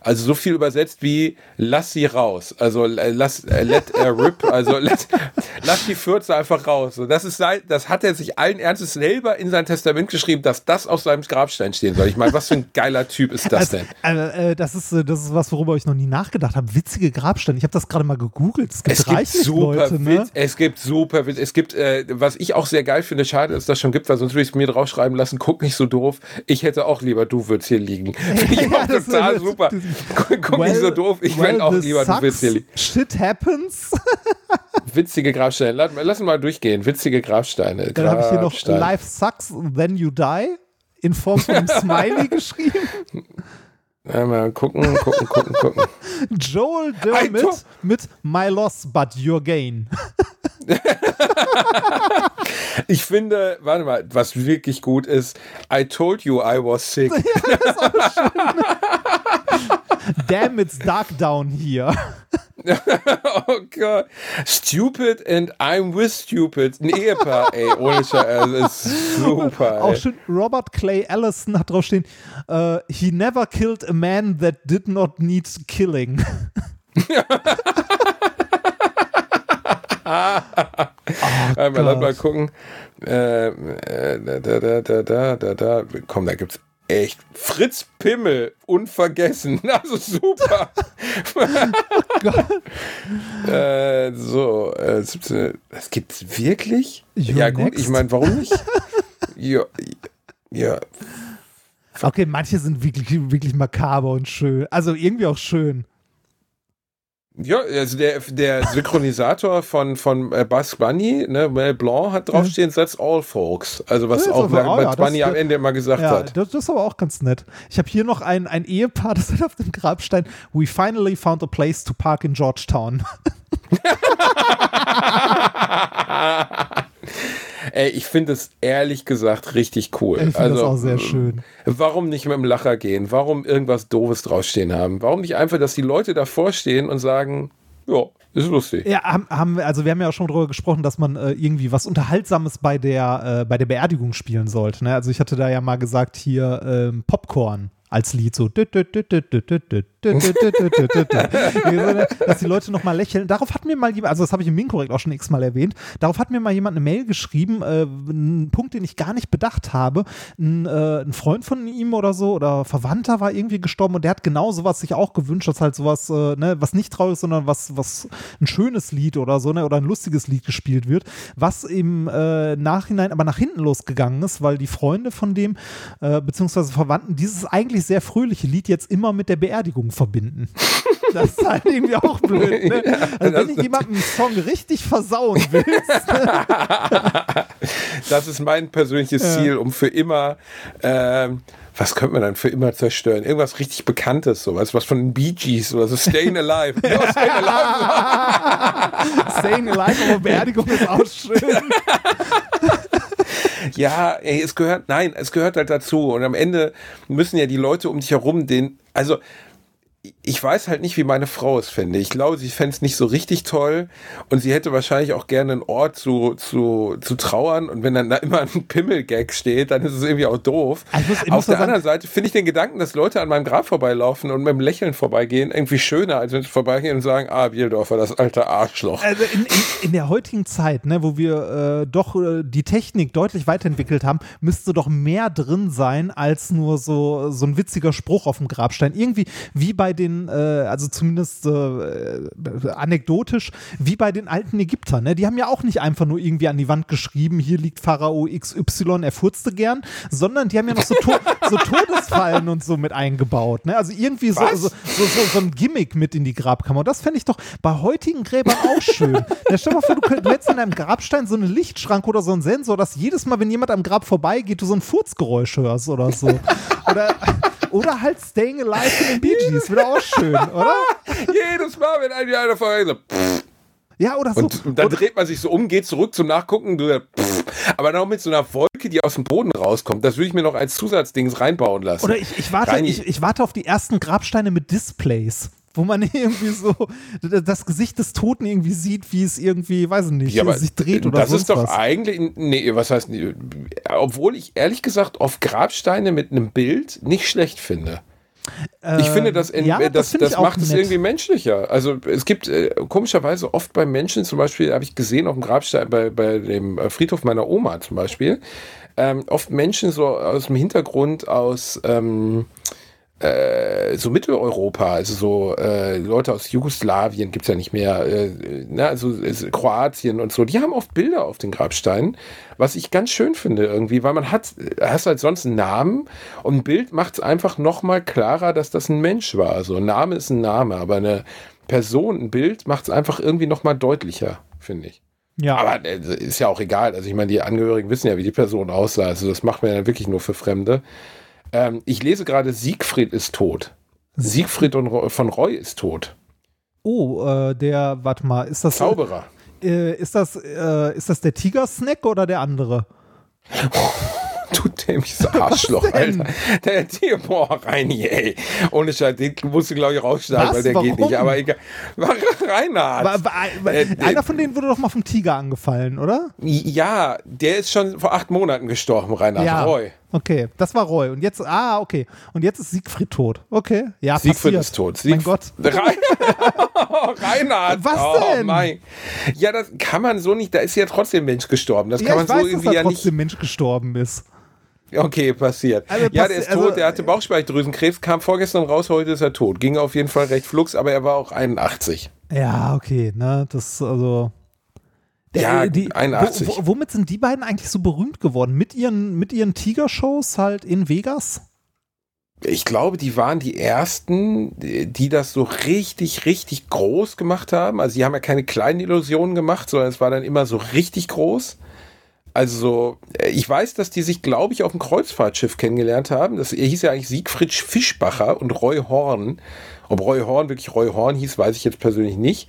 Also so viel übersetzt wie lass sie raus. Also äh, lass äh, let her rip. Also let, lass die Fürze einfach raus. Und das ist sein, das hat er sich allen Ernstes selber in sein Testament geschrieben, dass das auf seinem Grabstein stehen soll. Ich meine, was für ein geiler Typ ist das also, denn? Äh, das ist das ist was, worüber ich noch nie nachgedacht habe. Witzige Grabsteine. Ich habe das gerade mal gegoogelt. Es gibt, es gibt super Leute, ne? Witz, es gibt super Witz. Es gibt äh, was ich auch sehr geil finde. Schade, dass das schon gibt, weil sonst würde ich es mir draufschreiben lassen. Guck nicht so doof. Ich hätte auch lieber du würdest hier liegen. Finde ich auch total super. Guck well, nicht so doof. Ich well, will auch lieber, du willst hier liegen. Shit happens. Witzige Grabsteine. Lass, lass mal durchgehen. Witzige Grabsteine. Dann habe ich hier noch Life sucks, then you die. In Form von einem Smiley geschrieben. Mal gucken, gucken, gucken, gucken. Joel Dermot mit My Loss, but Your Gain. ich finde, warte mal, was wirklich gut ist, I told you I was sick. Ja, das ist auch schön. Damn, it's dark down here. oh Gott. Stupid and I'm with stupid. Ein Ehepaar, ey. Ohne Scheiß. Das ist super. Ey. Auch schön, Robert Clay Allison hat draufstehen: uh, He never killed a man that did not need killing. Einmal lass mal gucken. Äh, äh, da, da, da, da, da, da. Komm, da gibt's echt Fritz Pimmel unvergessen. Also super. oh äh, so, äh, das gibt's wirklich? You're ja next? gut, ich meine, warum nicht? ja, ja. Okay, manche sind wirklich, wirklich makaber und schön. Also irgendwie auch schön. Ja, also der, der Synchronisator von, von äh, Bugs Bunny, ne, Mel Blanc, hat draufstehen, mhm. that's all folks. Also was ja, auch Bugs ja, Bunny das, am Ende immer gesagt ja, hat. Das, das ist aber auch ganz nett. Ich habe hier noch ein, ein Ehepaar, das hat auf dem Grabstein, we finally found a place to park in Georgetown. Ey, ich finde es ehrlich gesagt richtig cool. Ich finde also, das auch sehr schön. Warum nicht mit dem Lacher gehen? Warum irgendwas Doofes draufstehen haben? Warum nicht einfach, dass die Leute davor stehen und sagen, ja, ist lustig. Ja, haben, haben wir, also wir haben ja auch schon darüber gesprochen, dass man äh, irgendwie was Unterhaltsames bei der, äh, bei der Beerdigung spielen sollte. Ne? Also ich hatte da ja mal gesagt, hier ähm, Popcorn als Lied so, dass die Leute nochmal lächeln. Darauf hat mir mal jemand, also das habe ich im Minkorrekt auch schon x-mal erwähnt, darauf hat mir mal jemand eine Mail geschrieben, äh, ein Punkt, den ich gar nicht bedacht habe. Ein, äh, ein, Freund von ihm oder so oder Verwandter war irgendwie gestorben und der hat genau sowas sich auch gewünscht, dass halt sowas, äh, ne, was nicht traurig ist, sondern was, was ein schönes Lied oder so, ne, oder ein lustiges Lied gespielt wird, was im äh, Nachhinein aber nach hinten losgegangen ist, weil die Freunde von dem, äh, beziehungsweise Verwandten, dieses eigentlich sehr fröhliche Lied jetzt immer mit der Beerdigung verbinden. Das ist halt irgendwie auch blöd. Ne? Also wenn du jemandem einen Song richtig versauen willst. das ist mein persönliches ja. Ziel, um für immer ähm, was könnte man dann für immer zerstören? Irgendwas richtig Bekanntes, sowas, was von den Bee Gees oder so, Staying Alive. ja, Staying Alive. Staying Alive, aber Beerdigung ist auch schön ja, ey, es gehört, nein, es gehört halt dazu. Und am Ende müssen ja die Leute um dich herum den, also い ich weiß halt nicht, wie meine Frau es fände. Ich glaube, sie fände es nicht so richtig toll und sie hätte wahrscheinlich auch gerne einen Ort zu, zu, zu trauern und wenn dann da immer ein Pimmelgag steht, dann ist es irgendwie auch doof. Also muss, Auf der anderen Seite finde ich den Gedanken, dass Leute an meinem Grab vorbeilaufen und mit dem Lächeln vorbeigehen, irgendwie schöner, als wenn sie vorbeigehen und sagen, ah, Bieldorfer, das alte Arschloch. Also in, in, in der heutigen Zeit, ne, wo wir äh, doch äh, die Technik deutlich weiterentwickelt haben, müsste doch mehr drin sein als nur so, so ein witziger Spruch auf dem Grabstein. Irgendwie wie bei den den, äh, also zumindest äh, anekdotisch, wie bei den alten Ägyptern. Ne? Die haben ja auch nicht einfach nur irgendwie an die Wand geschrieben, hier liegt Pharao XY, er furzte gern, sondern die haben ja noch so, to so Todesfallen und so mit eingebaut. Ne? Also irgendwie so, so, so, so, ein Gimmick mit in die Grabkammer. Und das fände ich doch bei heutigen Gräbern auch schön. Ja, stell mal vor, du, könnt, du hättest in deinem Grabstein so eine Lichtschranke oder so einen Sensor, dass jedes Mal, wenn jemand am Grab vorbeigeht, du so ein Furzgeräusch hörst oder so. Oder, oder halt Staying Alive in den Bee Gees, wäre auch schön, oder? Jedes Mal, wenn ein einer vorbei so, pff. Ja, oder so. Und, und dann oder, dreht man sich so um, geht zurück zum Nachgucken, du, pff, aber noch mit so einer Wolke, die aus dem Boden rauskommt. Das würde ich mir noch als Zusatzdings reinbauen lassen. oder ich, ich, warte, ich, ich warte auf die ersten Grabsteine mit Displays. Wo man irgendwie so das Gesicht des Toten irgendwie sieht, wie es irgendwie, weiß ich nicht, Ja, sich dreht oder das sonst ist doch was. eigentlich, nee, was heißt, nee, obwohl ich ehrlich gesagt auf Grabsteine mit einem Bild nicht schlecht finde. Ich finde, das, in, Ähm, ja, das das, das, macht es nett. irgendwie menschlicher. Also es gibt äh, komischerweise oft bei Menschen, zum Beispiel habe ich gesehen auf dem Grabstein bei, bei dem äh, Friedhof meiner Oma zum Beispiel, ähm, oft Menschen so aus dem Hintergrund aus ähm, äh, so Mitteleuropa, also so äh, Leute aus Jugoslawien gibt's ja nicht mehr, äh, ne, also Kroatien und so, die haben oft Bilder auf den Grabsteinen, was ich ganz schön finde irgendwie, weil man hat, hast halt sonst einen Namen und ein Bild macht es einfach nochmal klarer, dass das ein Mensch war. Also ein Name ist ein Name, aber eine Person, ein Bild macht es einfach irgendwie nochmal deutlicher, finde ich. ja. Aber äh, ist ja auch egal. Also ich meine, die Angehörigen wissen ja, wie die Person aussah. Also das macht man ja wirklich nur für Fremde. Ähm, ich lese gerade, Siegfried ist tot. Siegfried von Roy ist tot. oh, äh, der, warte mal, ist das, Zauberer. äh, ist das, äh, ist das der Tiger-Snack oder der andere? Du dämliches Arschloch? Alter. Der Tier, boah, Reini, ey. Ohne Scheiß, den musst du, glaube ich, rausschneiden, Was? weil der geht Warum? nicht. Aber egal. Reinhard. Wa- wa- Äh, einer von denen wurde doch mal vom Tiger angefallen, oder? Ja, der ist schon vor acht Monaten gestorben, Reinhard ja. Roy. Okay, das war Roy. Und jetzt, ah, okay. Und jetzt ist Siegfried tot. Okay. Ja, Siegfried passiert. ist tot. Mein Siegf- Gott. Rein Reinhard. Was oh, denn? Mein. Ja, das kann man so nicht. Da ist ja trotzdem Mensch gestorben. Das Ja, kann man ich weiß, so dass irgendwie da ja nicht. trotzdem Mensch gestorben ist. Okay, passiert. Also ja, der ist also- tot. Der hatte Bauchspeicheldrüsenkrebs, kam vorgestern raus. Heute ist er tot. Ging auf jeden Fall recht flugs, aber er war auch 81. Ja, okay, ne, das, also. Der- Ja, die, 81. Wo, wo, womit sind die beiden eigentlich so berühmt geworden? Mit ihren, mit ihren Tiger-Shows halt in Vegas? Ich glaube, die waren die ersten, die das so richtig, richtig groß gemacht haben. Also, die haben ja keine kleinen Illusionen gemacht, sondern es war dann immer so richtig groß. Also, äh, ich weiß, dass die sich, glaube ich, auf dem Kreuzfahrtschiff kennengelernt haben. Das er hieß ja eigentlich Siegfried Fischbacher und Roy Horn. Ob Roy Horn wirklich Roy Horn hieß, weiß ich jetzt persönlich nicht.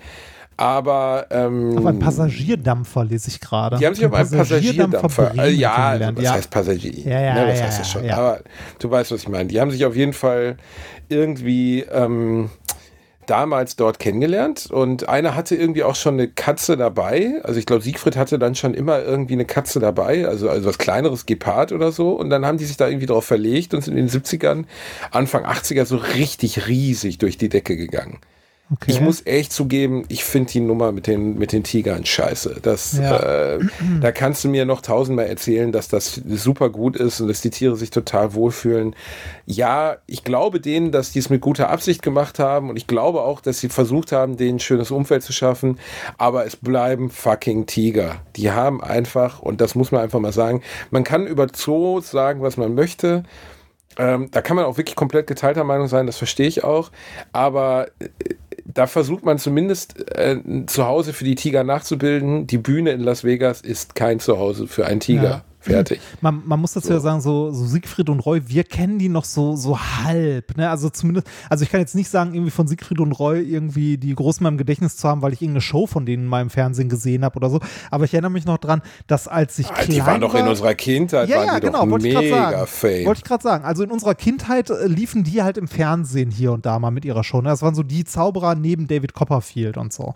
Aber, ähm, Auf einem Passagierdampfer lese ich gerade. die haben sich auf einem Passagierdampfer. Bremen Äh, ja, kennengelernt. was ja. heißt Passagier? Ja, ja, ne, das ja, heißt ja, schon. ja. Aber du weißt, was ich meine. Die haben sich auf jeden Fall irgendwie ähm, damals dort kennengelernt und einer hatte irgendwie auch schon eine Katze dabei. Also ich glaube, Siegfried hatte dann schon immer irgendwie eine Katze dabei, also, also was kleineres Gepard oder so. Und dann haben die sich da irgendwie drauf verlegt und sind in den 70ern, Anfang 80er so richtig riesig durch die Decke gegangen. Okay. Ich muss echt zugeben, ich finde die Nummer mit den, mit den Tigern scheiße. Das, Ja. äh, da kannst du mir noch tausendmal erzählen, dass das super gut ist und dass die Tiere sich total wohlfühlen. Ja, ich glaube denen, dass die es mit guter Absicht gemacht haben und ich glaube auch, dass sie versucht haben, denen ein schönes Umfeld zu schaffen, aber es bleiben fucking Tiger. Die haben einfach, und das muss man einfach mal sagen, man kann über Zoos sagen, was man möchte. Ähm, da kann man auch wirklich komplett geteilter Meinung sein, das verstehe ich auch. Aber äh, da versucht man zumindest äh, ein Zuhause für die Tiger nachzubilden. Die Bühne in Las Vegas ist kein Zuhause für einen Tiger. Ja. Fertig. Man, man muss dazu ja sagen, so, so Siegfried und Roy, wir kennen die noch so, so halb. Ne? Also zumindest, also ich kann jetzt nicht sagen, irgendwie von Siegfried und Roy irgendwie die groß in meinem Gedächtnis zu haben, weil ich irgendeine Show von denen mal im Fernsehen gesehen habe oder so. Aber ich erinnere mich noch dran, dass als ich Ah, klein die waren doch in war, unserer Kindheit, ja, waren ja, die genau, doch wollte ich gerade mega sagen. fame. Wollte ich gerade sagen. Also in unserer Kindheit äh, liefen die halt im Fernsehen hier und da mal mit ihrer Show. Ne? Das waren so die Zauberer neben David Copperfield und so.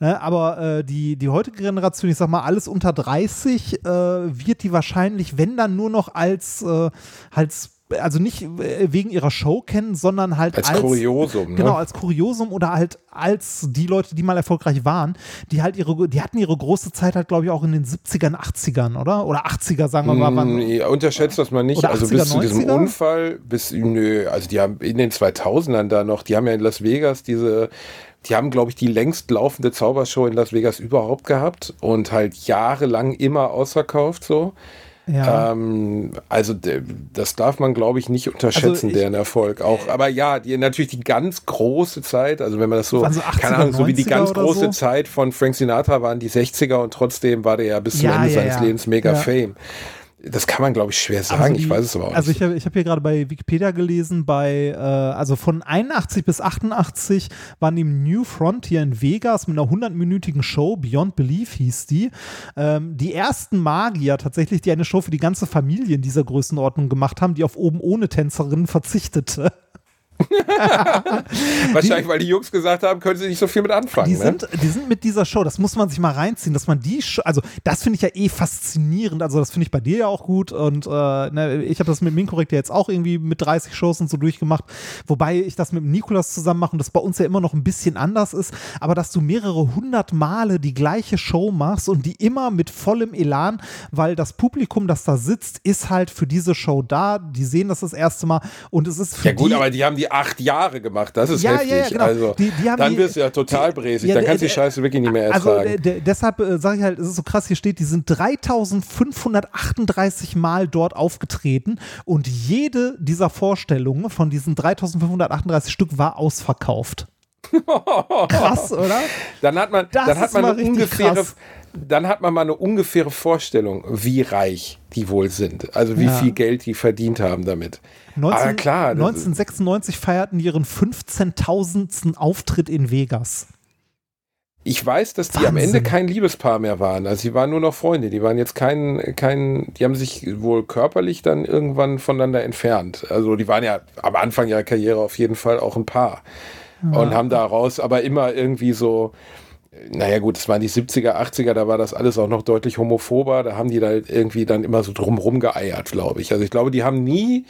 Ne? Aber äh, die, die heutige Generation, ich sag mal, alles unter 30, äh, wird die wahrscheinlich, wenn dann nur noch als, äh, als also nicht äh, wegen ihrer Show kennen, sondern halt Als als, Kuriosum, ne? Genau, als Kuriosum oder halt als die Leute, die mal erfolgreich waren, die halt ihre, die hatten ihre große Zeit halt, glaube ich, auch in den 70ern, 80ern, oder? Oder 80er, sagen wir mal. Mm, unterschätzt das mal nicht. Also 80er, bis zu diesem 90er? Unfall, bis, nö, also die haben in den 2000ern da noch, die haben ja in Las Vegas diese, die haben, glaube ich, die längst laufende Zaubershow in Las Vegas überhaupt gehabt und halt jahrelang immer ausverkauft so. Ja. Ähm, also das darf man, glaube ich, nicht unterschätzen, Also ich- deren Erfolg. Auch, aber ja, die, natürlich die ganz große Zeit, also wenn man das so, Waren so 80er, keine Ahnung, so wie die 90er ganz große so? Zeit von Frank Sinatra waren die 60er und trotzdem war der ja bis zum Ja, Ende ja, seines. Lebens mega. Fame. Das kann man, glaube ich, schwer sagen. Also ich die- weiß es aber auch Also nicht. ich habe ich hab hier gerade bei Wikipedia gelesen, bei, äh, also von 81 bis 88 waren im New Frontier in Vegas mit einer 100-minütigen Show, Beyond Belief hieß die. Ähm, die ersten Magier tatsächlich, die eine Show für die ganze Familie in dieser Größenordnung gemacht haben, die auf oben ohne Tänzerinnen verzichtete. Wahrscheinlich, weil die Jungs gesagt haben, können sie nicht so viel mit anfangen. Die ne? sind, die sind mit dieser Show, das muss man sich mal reinziehen, dass man die, Sh- also das finde ich ja eh faszinierend, also das finde ich bei dir ja auch gut und äh, ne, ich habe das mit Minkorrekt ja jetzt auch irgendwie mit 30 Shows und so durchgemacht, wobei ich das mit Nikolas zusammen mache und das bei uns ja immer noch ein bisschen anders ist, aber dass du mehrere hundert Male die gleiche Show machst und die immer mit vollem Elan, weil das Publikum, das da sitzt, ist halt für diese Show da, die sehen das das erste Mal und es ist für ja gut, die, aber die haben die acht Jahre gemacht. Das ist Ja, heftig. ja, genau. Also Die- die haben dann wirst du ja total bräsig. Ja, dann kannst du die Scheiße wirklich nicht mehr Also ertragen. de- deshalb äh, sage ich halt, es ist so krass, hier steht, die sind 3538 Mal dort aufgetreten und jede dieser Vorstellungen von diesen 3538 Stück war ausverkauft. Krass, oder? dann hat man, Das dann hat man mal eine richtig ungefähre, krass. dann hat man mal eine ungefähre Vorstellung, wie reich die wohl sind. Also wie Ja. viel Geld die verdient haben damit. 19, aber klar, das- 1996 feierten die ihren 15.000. Auftritt in Vegas. Ich weiß, dass die am Wahnsinn. Ende kein Liebespaar mehr waren. Also sie waren nur noch Freunde. Die waren jetzt kein, kein, die haben sich wohl körperlich dann irgendwann voneinander entfernt. Also die waren ja am Anfang ihrer Karriere auf jeden Fall auch ein Paar. Und haben daraus aber immer irgendwie so, naja gut, es waren die 70er, 80er, da war das alles auch noch deutlich homophober. Da haben die da irgendwie dann immer so drumrum geeiert, glaube ich. Also ich glaube, die haben nie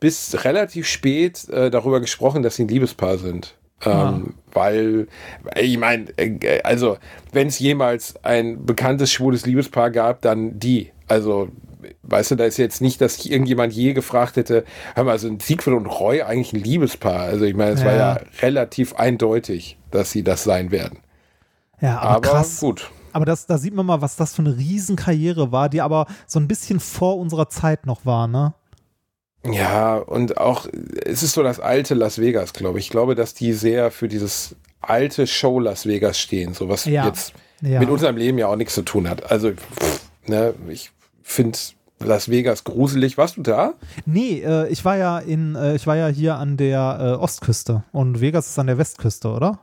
bis relativ spät äh, darüber gesprochen, dass sie ein Liebespaar sind. Ähm, Weil, ich meine, äh, also, wenn es jemals ein bekanntes schwules Liebespaar gab, dann die. Also, weißt du, da ist jetzt nicht, dass irgendjemand je gefragt hätte, hör mal, sind Siegfried und Roy eigentlich ein Liebespaar? Also, ich meine, es war Ja. ja relativ eindeutig, dass sie das sein werden. Ja, aber, Aber krass. gut. Aber das, da sieht man mal, was das für eine Riesenkarriere war, die aber so ein bisschen vor unserer Zeit noch war, ne? Ja, und auch, es ist so das alte Las Vegas, glaube ich. Ich glaube, dass die sehr für dieses alte Show Las Vegas stehen, so was Ja. jetzt Ja. mit unserem Leben ja auch nichts zu tun hat. Also, pff, ne, ich finde Las Vegas gruselig. Warst du da? Nee, äh, ich war ja in, äh, ich war ja hier an der äh, Ostküste und Vegas ist an der Westküste, oder?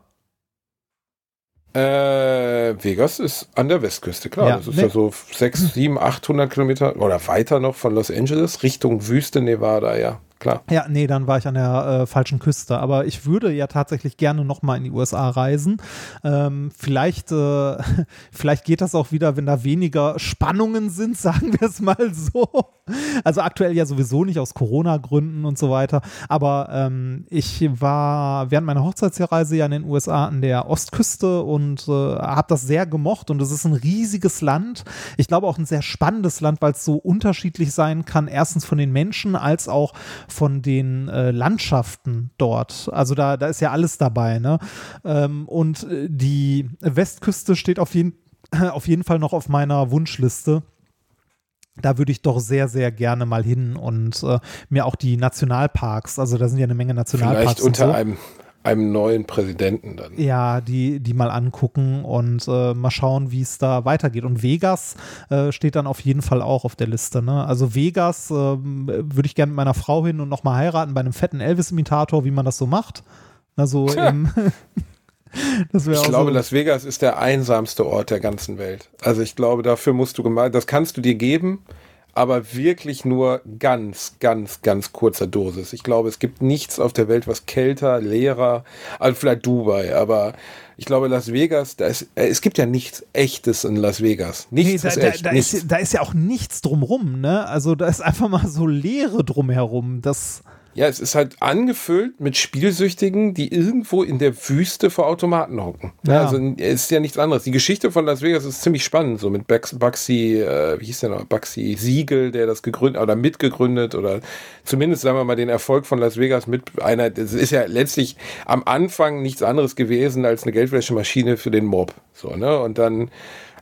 Äh, Vegas ist an der Westküste, klar. Ja, das ist nee. ja so 6, 7, 800 Kilometer oder weiter noch von Los Angeles Richtung Wüste Nevada, ja, klar. Ja, nee, dann war ich an der äh, falschen Küste. Aber ich würde ja tatsächlich gerne nochmal in die USA reisen. Ähm, vielleicht, äh, vielleicht geht das auch wieder, wenn da weniger Spannungen sind, sagen wir es mal so. Also aktuell ja sowieso nicht aus Corona-Gründen und so weiter. Aber ähm, ich war während meiner Hochzeitsreise ja in den USA an der Ostküste und äh, habe das sehr gemocht. Und es ist ein riesiges Land. Ich glaube auch ein sehr spannendes Land, weil es so unterschiedlich sein kann. Erstens von den Menschen als auch von den äh, Landschaften dort. Also da, da ist ja alles dabei. Ne? Ähm, und äh, die Westküste steht auf jeden, auf jeden Fall noch auf meiner Wunschliste. Da würde ich doch sehr, sehr gerne mal hin und äh, mir auch die Nationalparks, also da sind ja eine Menge Nationalparks. Vielleicht unter so. einem, einem neuen Präsidenten dann. Ja, die, die mal angucken und äh, mal schauen, wie es da weitergeht. Und Vegas äh, steht dann auf jeden Fall auch auf der Liste. Ne? Also Vegas ähm, würde ich gerne mit meiner Frau hin und nochmal heiraten bei einem fetten Elvis-Imitator, wie man das so macht. Also im, das wäre Ich auch glaube, so, Las Vegas ist der einsamste Ort der ganzen Welt. Also ich glaube, dafür musst du gemeint, das kannst du dir geben, aber wirklich nur ganz, ganz, ganz kurzer Dosis. Ich glaube, es gibt nichts auf der Welt, was kälter, leerer, als vielleicht Dubai, aber ich glaube, Las Vegas, da ist, äh, es gibt ja nichts Echtes in Las Vegas. Nichts Nee, ist da, echt. da, da, nichts. ist, da ist ja auch nichts drumrum, ne? Also da ist einfach mal so Leere drumherum. Das, Ja, es ist halt angefüllt mit Spielsüchtigen, die irgendwo in der Wüste vor Automaten hocken. Ja. Also es ist ja nichts anderes. Die Geschichte von Las Vegas ist ziemlich spannend, so mit Bugsy, äh, wie hieß der noch, Bugsy Siegel, der das gegründet oder mitgegründet oder zumindest sagen wir mal den Erfolg von Las Vegas mit einer, das ist ja letztlich am Anfang nichts anderes gewesen als eine Geldwäschemaschine für den Mob. So, ne? Und dann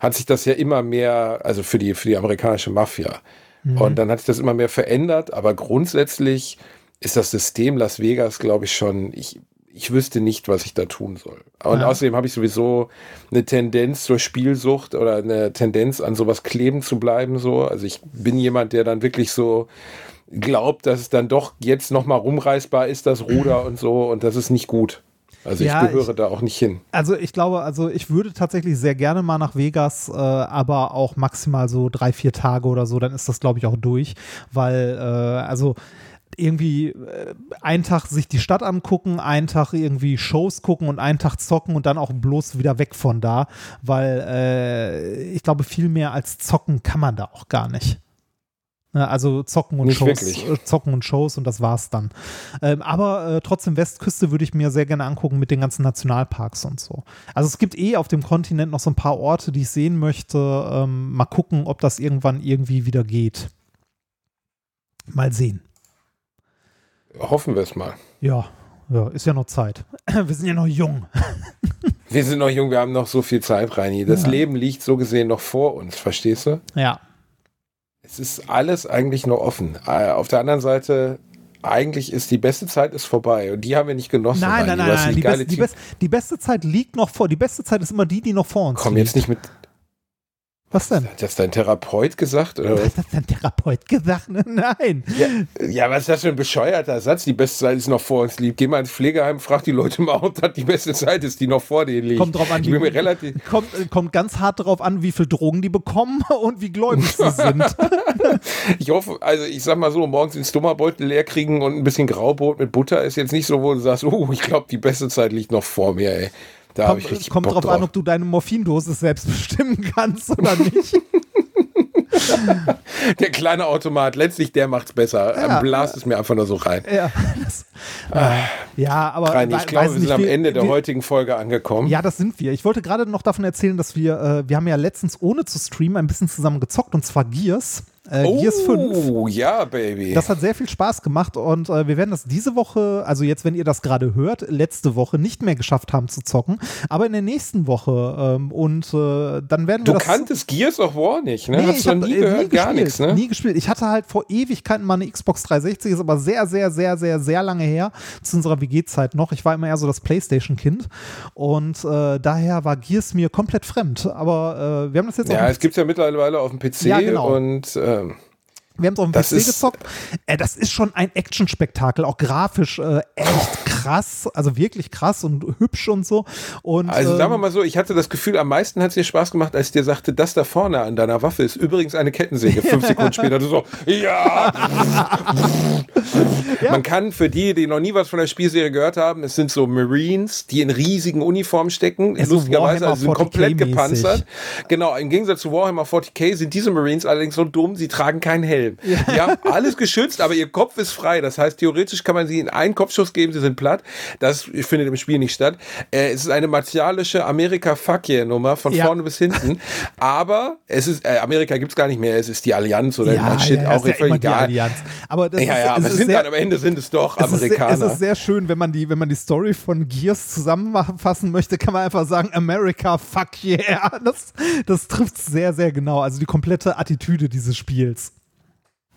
hat sich das ja immer mehr, also für die, für die amerikanische Mafia. Und dann hat sich das immer mehr verändert, aber grundsätzlich ist das System Las Vegas, glaube ich, schon, ich, ich wüsste nicht, was ich da tun soll. Und Ja. außerdem habe ich sowieso eine Tendenz zur Spielsucht oder eine Tendenz an sowas kleben zu bleiben, so. Also ich bin jemand, der dann wirklich so glaubt, dass es dann doch jetzt nochmal rumreißbar ist, das Ruder und so, und das ist nicht gut. Also Ja, ich gehöre ich- da auch nicht hin. also ich glaube, also ich würde tatsächlich sehr gerne mal nach Vegas, äh, aber auch maximal so drei, vier Tage oder so, dann ist das, glaube ich, auch durch. Weil, äh, also irgendwie äh, einen Tag sich die Stadt angucken, einen Tag irgendwie Shows gucken und einen Tag zocken und dann auch bloß wieder weg von da, weil äh, ich glaube, viel mehr als zocken kann man da auch gar nicht. Ne, Also zocken und Nicht Shows, wirklich. äh, zocken und Shows und das war's dann. Ähm, aber äh, trotzdem Westküste würde ich mir sehr gerne angucken mit den ganzen Nationalparks und so. Also es gibt eh auf dem Kontinent noch so ein paar Orte, die ich sehen möchte. Ähm, mal gucken, ob das irgendwann irgendwie wieder geht. Mal sehen. Hoffen wir es mal. Ja, ja, ist ja noch Zeit. Wir sind ja noch jung. Wir sind noch jung, wir haben noch so viel Zeit, Reini. Das Ja. Leben liegt so gesehen noch vor uns, verstehst du? Ja. Es ist alles eigentlich noch offen. Äh, Auf der anderen Seite, eigentlich ist die beste Zeit ist vorbei und die haben wir nicht genossen. Nein, Reini. nein, nein, nein. Die, best, die, best, die beste Zeit liegt noch vor. Die beste Zeit ist immer die, die noch vor uns Komm liegt. jetzt nicht mit. Was denn? Hat das dein Therapeut gesagt? Oder? Hat das dein Therapeut gesagt? Nein. Ja, ja, was ist das für ein bescheuerter Satz? Die beste Zeit ist noch vor uns liegt. Geh mal ins Pflegeheim, frag die Leute mal, ob das die beste Zeit ist, die noch vor denen liegt. Kommt drauf an, ich bin wie- mir relativ. Kommt, kommt ganz hart darauf an, wie viel Drogen die bekommen und wie gläubig sie sind. Ich hoffe, also ich sag mal so, morgens den Stommerbeutel leer kriegen und ein bisschen Graubrot mit Butter ist jetzt nicht so, wo du sagst, oh, ich glaube, die beste Zeit liegt noch vor mir, ey. Da habe ich Kommt, richtig kommt Bock drauf drauf. an, ob du deine Morphindosis selbst bestimmen kannst oder nicht. Der kleine Automat, letztlich der macht's besser. Ja. Blast es mir einfach nur so rein. ja, das, äh, ja, aber Reini, we- ich glaube, wir sind am Ende der wir, heutigen Folge angekommen. Ja, das sind wir. Ich wollte gerade noch davon erzählen, dass wir, äh, wir haben ja letztens ohne zu streamen ein bisschen zusammen gezockt und zwar Gears. Äh, Gears 5. Oh, ja, Baby. Das hat sehr viel Spaß gemacht und äh, wir werden das diese Woche, also jetzt, wenn ihr das gerade hört, letzte Woche nicht mehr geschafft haben zu zocken, aber in der nächsten Woche ähm, und äh, dann werden wir du das. kanntest Gears of War nicht, ne? Nee, Hast ich du hab, noch nie äh, gehört? Gar gespielt, nichts, ne? Nie gespielt. Ich hatte halt vor Ewigkeiten mal eine Xbox 360, ist aber sehr, sehr, sehr, sehr, sehr lange her, zu unserer WG-Zeit noch. Ich war immer eher so das Playstation-Kind und äh, daher war Gears mir komplett fremd. Aber äh, wir haben das jetzt Ja, auch es gibt's ja mittlerweile auf dem PC Ja, genau. und ähm, Wir haben es auf dem Das PC ist- gezockt. Äh, das ist schon ein Action-Spektakel, auch grafisch äh, echt krass, also wirklich krass und hübsch und so. Und, also ähm, sagen wir mal so, ich hatte das Gefühl, am meisten hat es dir Spaß gemacht, als ich dir sagte, das da vorne an deiner Waffe ist übrigens eine Kettensäge. Fünf Sekunden später du so, ja! Man kann für die, die noch nie was von der Spielserie gehört haben, es sind so Marines, die in riesigen Uniformen stecken, Ja, so lustigerweise, also sind 40K komplett gepanzert. Genau, im Gegensatz zu Warhammer 40k sind diese Marines allerdings so dumm, sie tragen keinen Helm. Die haben alles geschützt, aber ihr Kopf ist frei. Das heißt, theoretisch kann man sie in einen Kopfschuss geben, sie sind platt. Das findet im Spiel nicht statt. Äh, es ist eine martialische Amerika-Fuck-Yeah-Nummer von Ja. vorne bis hinten. Aber es ist, äh, Amerika gibt's gar nicht mehr, es ist die Allianz oder ja, Shit, ja, auch ist ja völlig egal. Aber das Ja, ist, ja, es aber ist sind sehr, dann, am Ende sind es doch es ist, sehr, es Amerikaner. ist sehr schön, wenn man die, wenn man die Story von Gears zusammenfassen möchte, kann man einfach sagen, America, fuck yeah. Das, das trifft sehr, sehr genau. Also die komplette Attitüde dieses Spiels.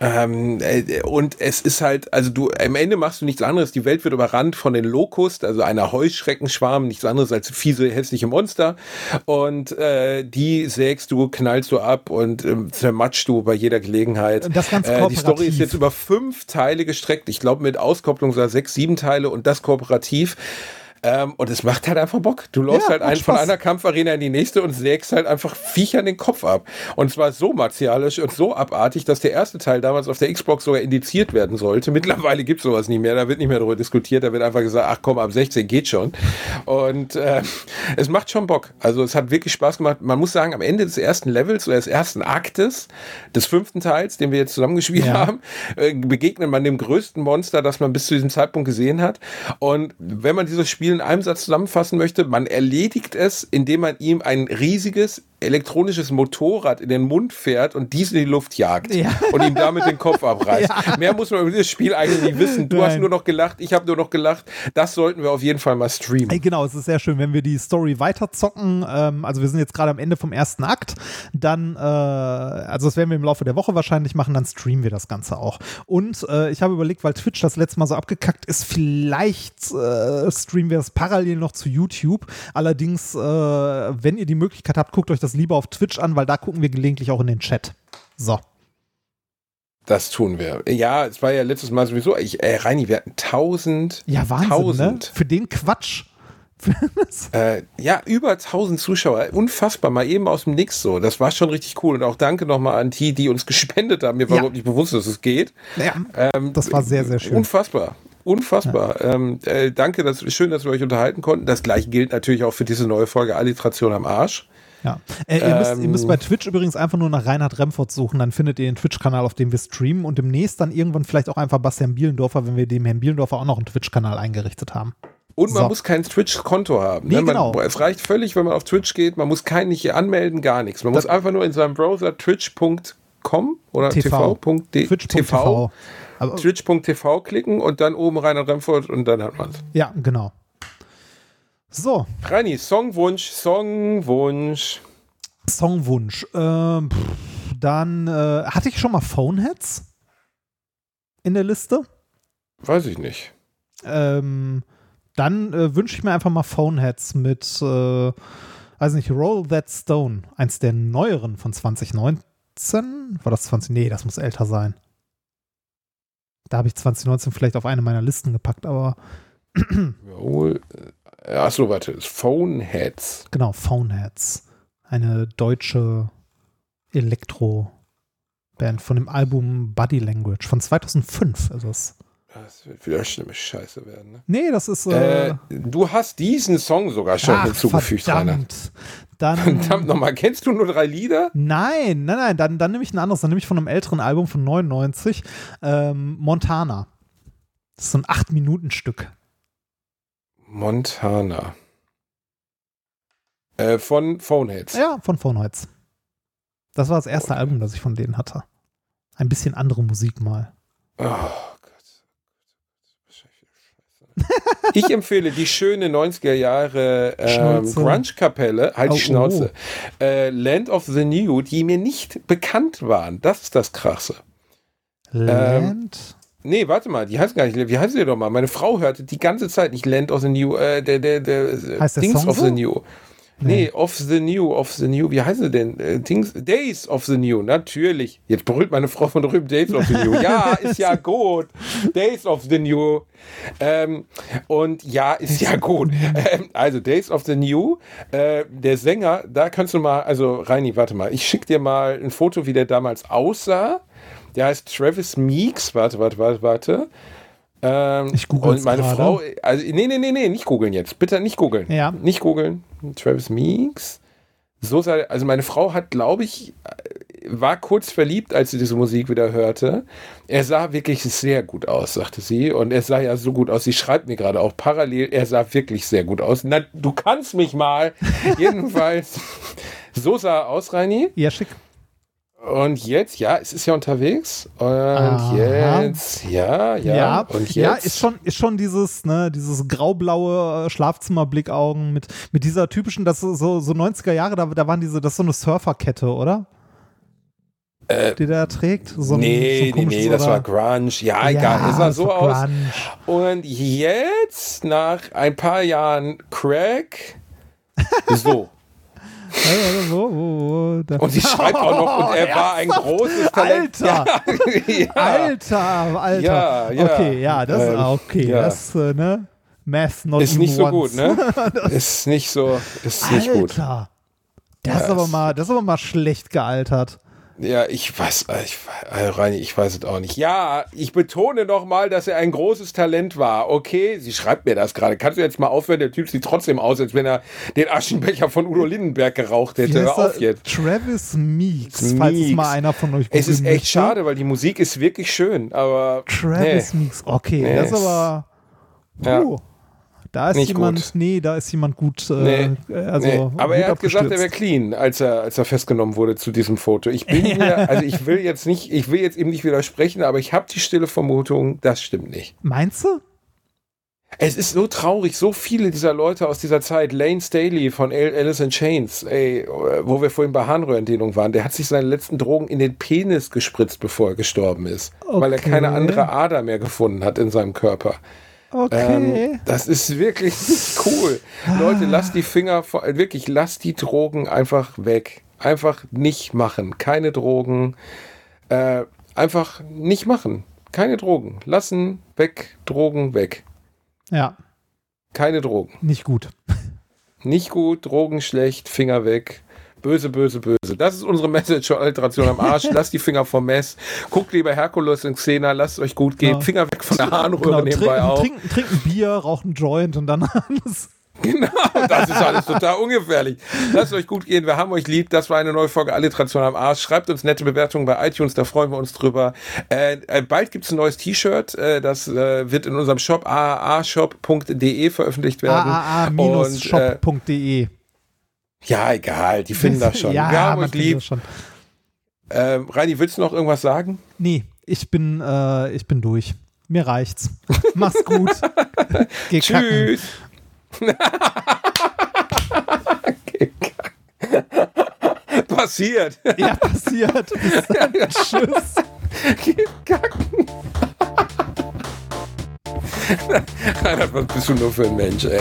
Ähm, äh, und es ist halt, also du, am Ende machst du nichts anderes. Die Welt wird überrannt von den Locust, also einer Heuschreckenschwarm, nichts anderes als fiese, hässliche Monster. Und äh, die sägst du, knallst du ab und ähm, zermatschst du bei jeder Gelegenheit. Und das ganz äh, die Story ist jetzt über fünf Teile gestreckt. Ich glaube, mit Auskopplung sogar sechs, sieben Teile und das kooperativ. Ähm, und es macht halt einfach Bock. Du läufst Ja, halt macht ein, von einer Kampfarena in die nächste und sägst halt einfach Viechern den Kopf ab. Und zwar so martialisch und so abartig, dass der erste Teil damals auf der Xbox sogar indiziert werden sollte. Mittlerweile gibt es sowas nicht mehr, da wird nicht mehr darüber diskutiert, da wird einfach gesagt, ach komm, ab 16 geht schon. Und äh, es macht schon Bock. Also es hat wirklich Spaß gemacht. Man muss sagen, am Ende des ersten Levels oder des ersten Aktes des fünften Teils, den wir jetzt zusammengespielt Ja. haben, äh, begegnet man dem größten Monster, das man bis zu diesem Zeitpunkt gesehen hat. Und wenn man dieses Spiel in einem Satz zusammenfassen möchte, man erledigt es, indem man ihm ein riesiges elektronisches Motorrad in den Mund fährt und dies in die Luft jagt Ja. und ihm damit den Kopf abreißt. Mehr muss man über dieses Spiel eigentlich nicht wissen. Du hast Nein. nur noch gelacht, ich habe nur noch gelacht. Das sollten wir auf jeden Fall mal streamen. Ey, genau, es ist sehr schön, wenn wir die Story weiterzocken. Ähm, also wir sind jetzt gerade am Ende vom ersten Akt. Dann, äh, also das werden wir im Laufe der Woche wahrscheinlich machen, dann streamen wir das Ganze auch. Und äh, ich habe überlegt, weil Twitch das letzte Mal so abgekackt ist, vielleicht äh, streamen wir das parallel noch zu YouTube. Allerdings, äh, wenn ihr die Möglichkeit habt, guckt euch das lieber auf Twitch an, weil da gucken wir gelegentlich auch in den Chat. So. Das tun wir. Ja, es war ja letztes Mal sowieso, ich, äh, Reini, wir hatten tausend, Ja, Wahnsinn, tausend. ne? Für den Quatsch. Äh, ja, über 1000 Zuschauer. Unfassbar, mal eben aus dem Nix so. Das war schon richtig cool. Und auch danke nochmal an die, die uns gespendet haben. Mir war Ja. überhaupt nicht bewusst, dass es geht. ja, Ähm, das war sehr, sehr schön. Unfassbar. Unfassbar. Ähm, äh, danke, dass, schön, dass wir euch unterhalten konnten. Das gleiche gilt natürlich auch für diese neue Folge Alliteration am Arsch. Ja. Äh, ihr, müsst, ihr Ähm, müsst bei Twitch übrigens einfach nur nach Reinhard Remford suchen, dann findet ihr den Twitch-Kanal, auf dem wir streamen und demnächst dann irgendwann vielleicht auch einfach Bastian Bielendorfer, wenn wir dem Herrn Bielendorfer auch noch einen Twitch-Kanal eingerichtet haben. Und man So. muss kein Twitch-Konto haben. Nee, ne? man, genau. Es reicht völlig, wenn man auf Twitch geht. Man muss kein nicht anmelden, gar nichts. Man muss einfach nur in seinem Browser twitch.com oder TV. Twitch.tv. Aber, twitch.tv klicken und dann oben Reinhard Remford und dann hat man es. ja, genau. So, Reini, Songwunsch, Songwunsch. Songwunsch. Ähm, pff, dann äh, hatte ich schon mal Phoneheads in der Liste. Weiß ich nicht. Ähm, dann äh, wünsche ich mir einfach mal Phoneheads mit, äh, weiß nicht, Roll That Stone, eins der neueren von 2019. War das 20? Nee, das muss älter sein. Da habe ich 2019 vielleicht auf eine meiner Listen gepackt, aber Roll, achso, warte. Phoneheads. genau, Phoneheads. Eine deutsche Elektro-Band von dem Album Body Language von 2005 ist es. Das wird wieder schlimme Scheiße werden. Ne? Nee, das ist. Äh, Äh, du hast diesen Song sogar schon ach, hinzugefügt, Rainer. verdammt. Dann, Verdammt nochmal, kennst du nur drei Lieder? Nein, nein, nein, dann, dann nehme ich ein anderes, dann nehme ich von einem älteren Album von 99, ähm, Montana. Das ist so ein 8-Minuten-Stück. Montana. Äh, von Phoneheads. Ja, von Phoneheads. Das war das erste Album, das ich von denen hatte. Ein bisschen andere Musik mal. Oh Gott. Ich empfehle die schöne 90er Jahre ähm. Grunge-Kapelle, halt Oh, die Schnauze, äh, Land of the New, die mir nicht bekannt waren. Das ist das Krasse. Land. Nee, warte mal, die heißt gar nicht, wie heißt die doch mal? Meine Frau hörte die ganze Zeit nicht Land of the New, äh, der, der, der, Heißt der Dings Song of so? the New. Nee, of the New, of the New. Wie heißt sie denn? Äh, Dings, Days of the New, natürlich. Jetzt brüllt meine Frau von drüben Days of the New. Ja, ist ja gut. Days of the New. Ähm, und ja, ist ja gut. Ähm, also Days of the New. Äh, der Sänger, da kannst du mal, also Reini, warte mal, ich schick dir mal ein Foto, wie der damals aussah. Der heißt Travis Meeks. Warte, warte, warte, warte. Ähm, Ich google's Und meine gerade. Frau, also nee, nee, nee, nee, nicht googeln jetzt. Bitte nicht googeln. Ja. Nicht googeln. Travis Meeks. So sei, also meine Frau hat, glaube ich, war kurz verliebt, als sie diese Musik wieder hörte. Er sah wirklich sehr gut aus, sagte sie. Und er sah ja so gut aus. Sie schreibt mir gerade auch parallel, er sah wirklich sehr gut aus. Na, du kannst mich mal. Jedenfalls, so sah er aus, Reini. Ja, schick. Und jetzt, ja, es ist ja unterwegs. Und Aha. jetzt, ja, ja. Ja, und jetzt. ja, ist schon, ist schon dieses, ne, dieses graublaue äh, Schlafzimmerblickaugen mit, mit dieser typischen, das ist so, so 90er Jahre, da, da waren diese, das ist so eine Surferkette, oder? Äh, Die der trägt? So ein, nee, so ein nee, nee, das war Grunge. Ja, egal, es sah so aus. Grunge. Und jetzt, nach ein paar Jahren Crack, so. Und sie schreibt auch noch, und er war ein großes Talent. Alter! Ja. Alter, Alter. Ja, ja. Okay, ja, das Ähm, ah, okay. ja. Das, äh, ne? Math not Ist nicht so once. gut, ne? ist nicht so, ist nicht gut. Alter. Das, ist Ja, aber mal, das ist aber mal schlecht gealtert. Ja, ich weiß, ich, äh, Reini, ich weiß es auch nicht. Ja, ich betone noch mal, dass er ein großes Talent war. Okay, sie schreibt mir das gerade. Kannst du jetzt mal aufhören? Der Typ sieht trotzdem aus, als wenn er den Aschenbecher von Udo Lindenberg geraucht hätte. Hör auf jetzt. Travis Meeks, falls es Meeks. mal einer von euch Es ist echt schade, weil die Musik ist wirklich schön, aber Travis nee. Meeks, okay, Nee, das ist aber. Ja. Da ist Nicht jemand, gut. nee, da ist jemand gut. Äh, Nee, also nee. Aber gut er hat gesagt, er wäre clean, als er, als er festgenommen wurde zu diesem Foto. Ich bin mir, also ich will jetzt nicht, ich will jetzt ihm nicht widersprechen, aber ich habe die stille Vermutung, das stimmt nicht. Meinst du? Es ist so traurig, so viele dieser Leute aus dieser Zeit, Lane Staley von Al- Alice in Chains, ey, wo wir vorhin bei Harnröhrendehnung waren, der hat sich seine letzten Drogen in den Penis gespritzt, bevor er gestorben ist, weil er Okay. keine andere Ader mehr gefunden hat in seinem Körper. Okay. Ähm, das ist wirklich cool. Leute, lasst die Finger, wirklich, lasst die Drogen einfach weg. Einfach nicht machen. Keine Drogen. Äh, einfach nicht machen. Keine Drogen. Lassen, weg, Drogen, weg. ja, Keine Drogen. nicht gut. Nicht gut, Drogen schlecht, Finger weg. Böse, böse, böse. Das ist unsere Message für Alteration am Arsch. Lasst die Finger vom Mess. Guckt lieber Herkules und Xena, lasst es euch gut gehen. Genau. Finger weg von der Harnröhre Genau, nebenbei auch. trinken, trinken Bier, rauchen Joint und dann alles. Genau, das ist alles total ungefährlich. Lasst euch gut gehen, wir haben euch lieb. Das war eine neue Folge Alliteration am Arsch. Schreibt uns nette Bewertungen bei iTunes, da freuen wir uns drüber. Äh, äh, bald gibt's ein neues T-Shirt, äh, das äh, wird in unserem Shop aashop.de veröffentlicht werden. Aaa-shop.de. ja, egal, die finden das schon. ja, wir haben findet lieb. das schon. Äh, Reini, willst du noch irgendwas sagen? Nee, ich bin, äh, ich bin durch. Mir reicht's. Mach's gut. Geh. Tschüss. Passiert. Ja, passiert. Bis dann. Tschüss. Geht kacken. Reinhard, was bist du nur für ein Mensch, ey?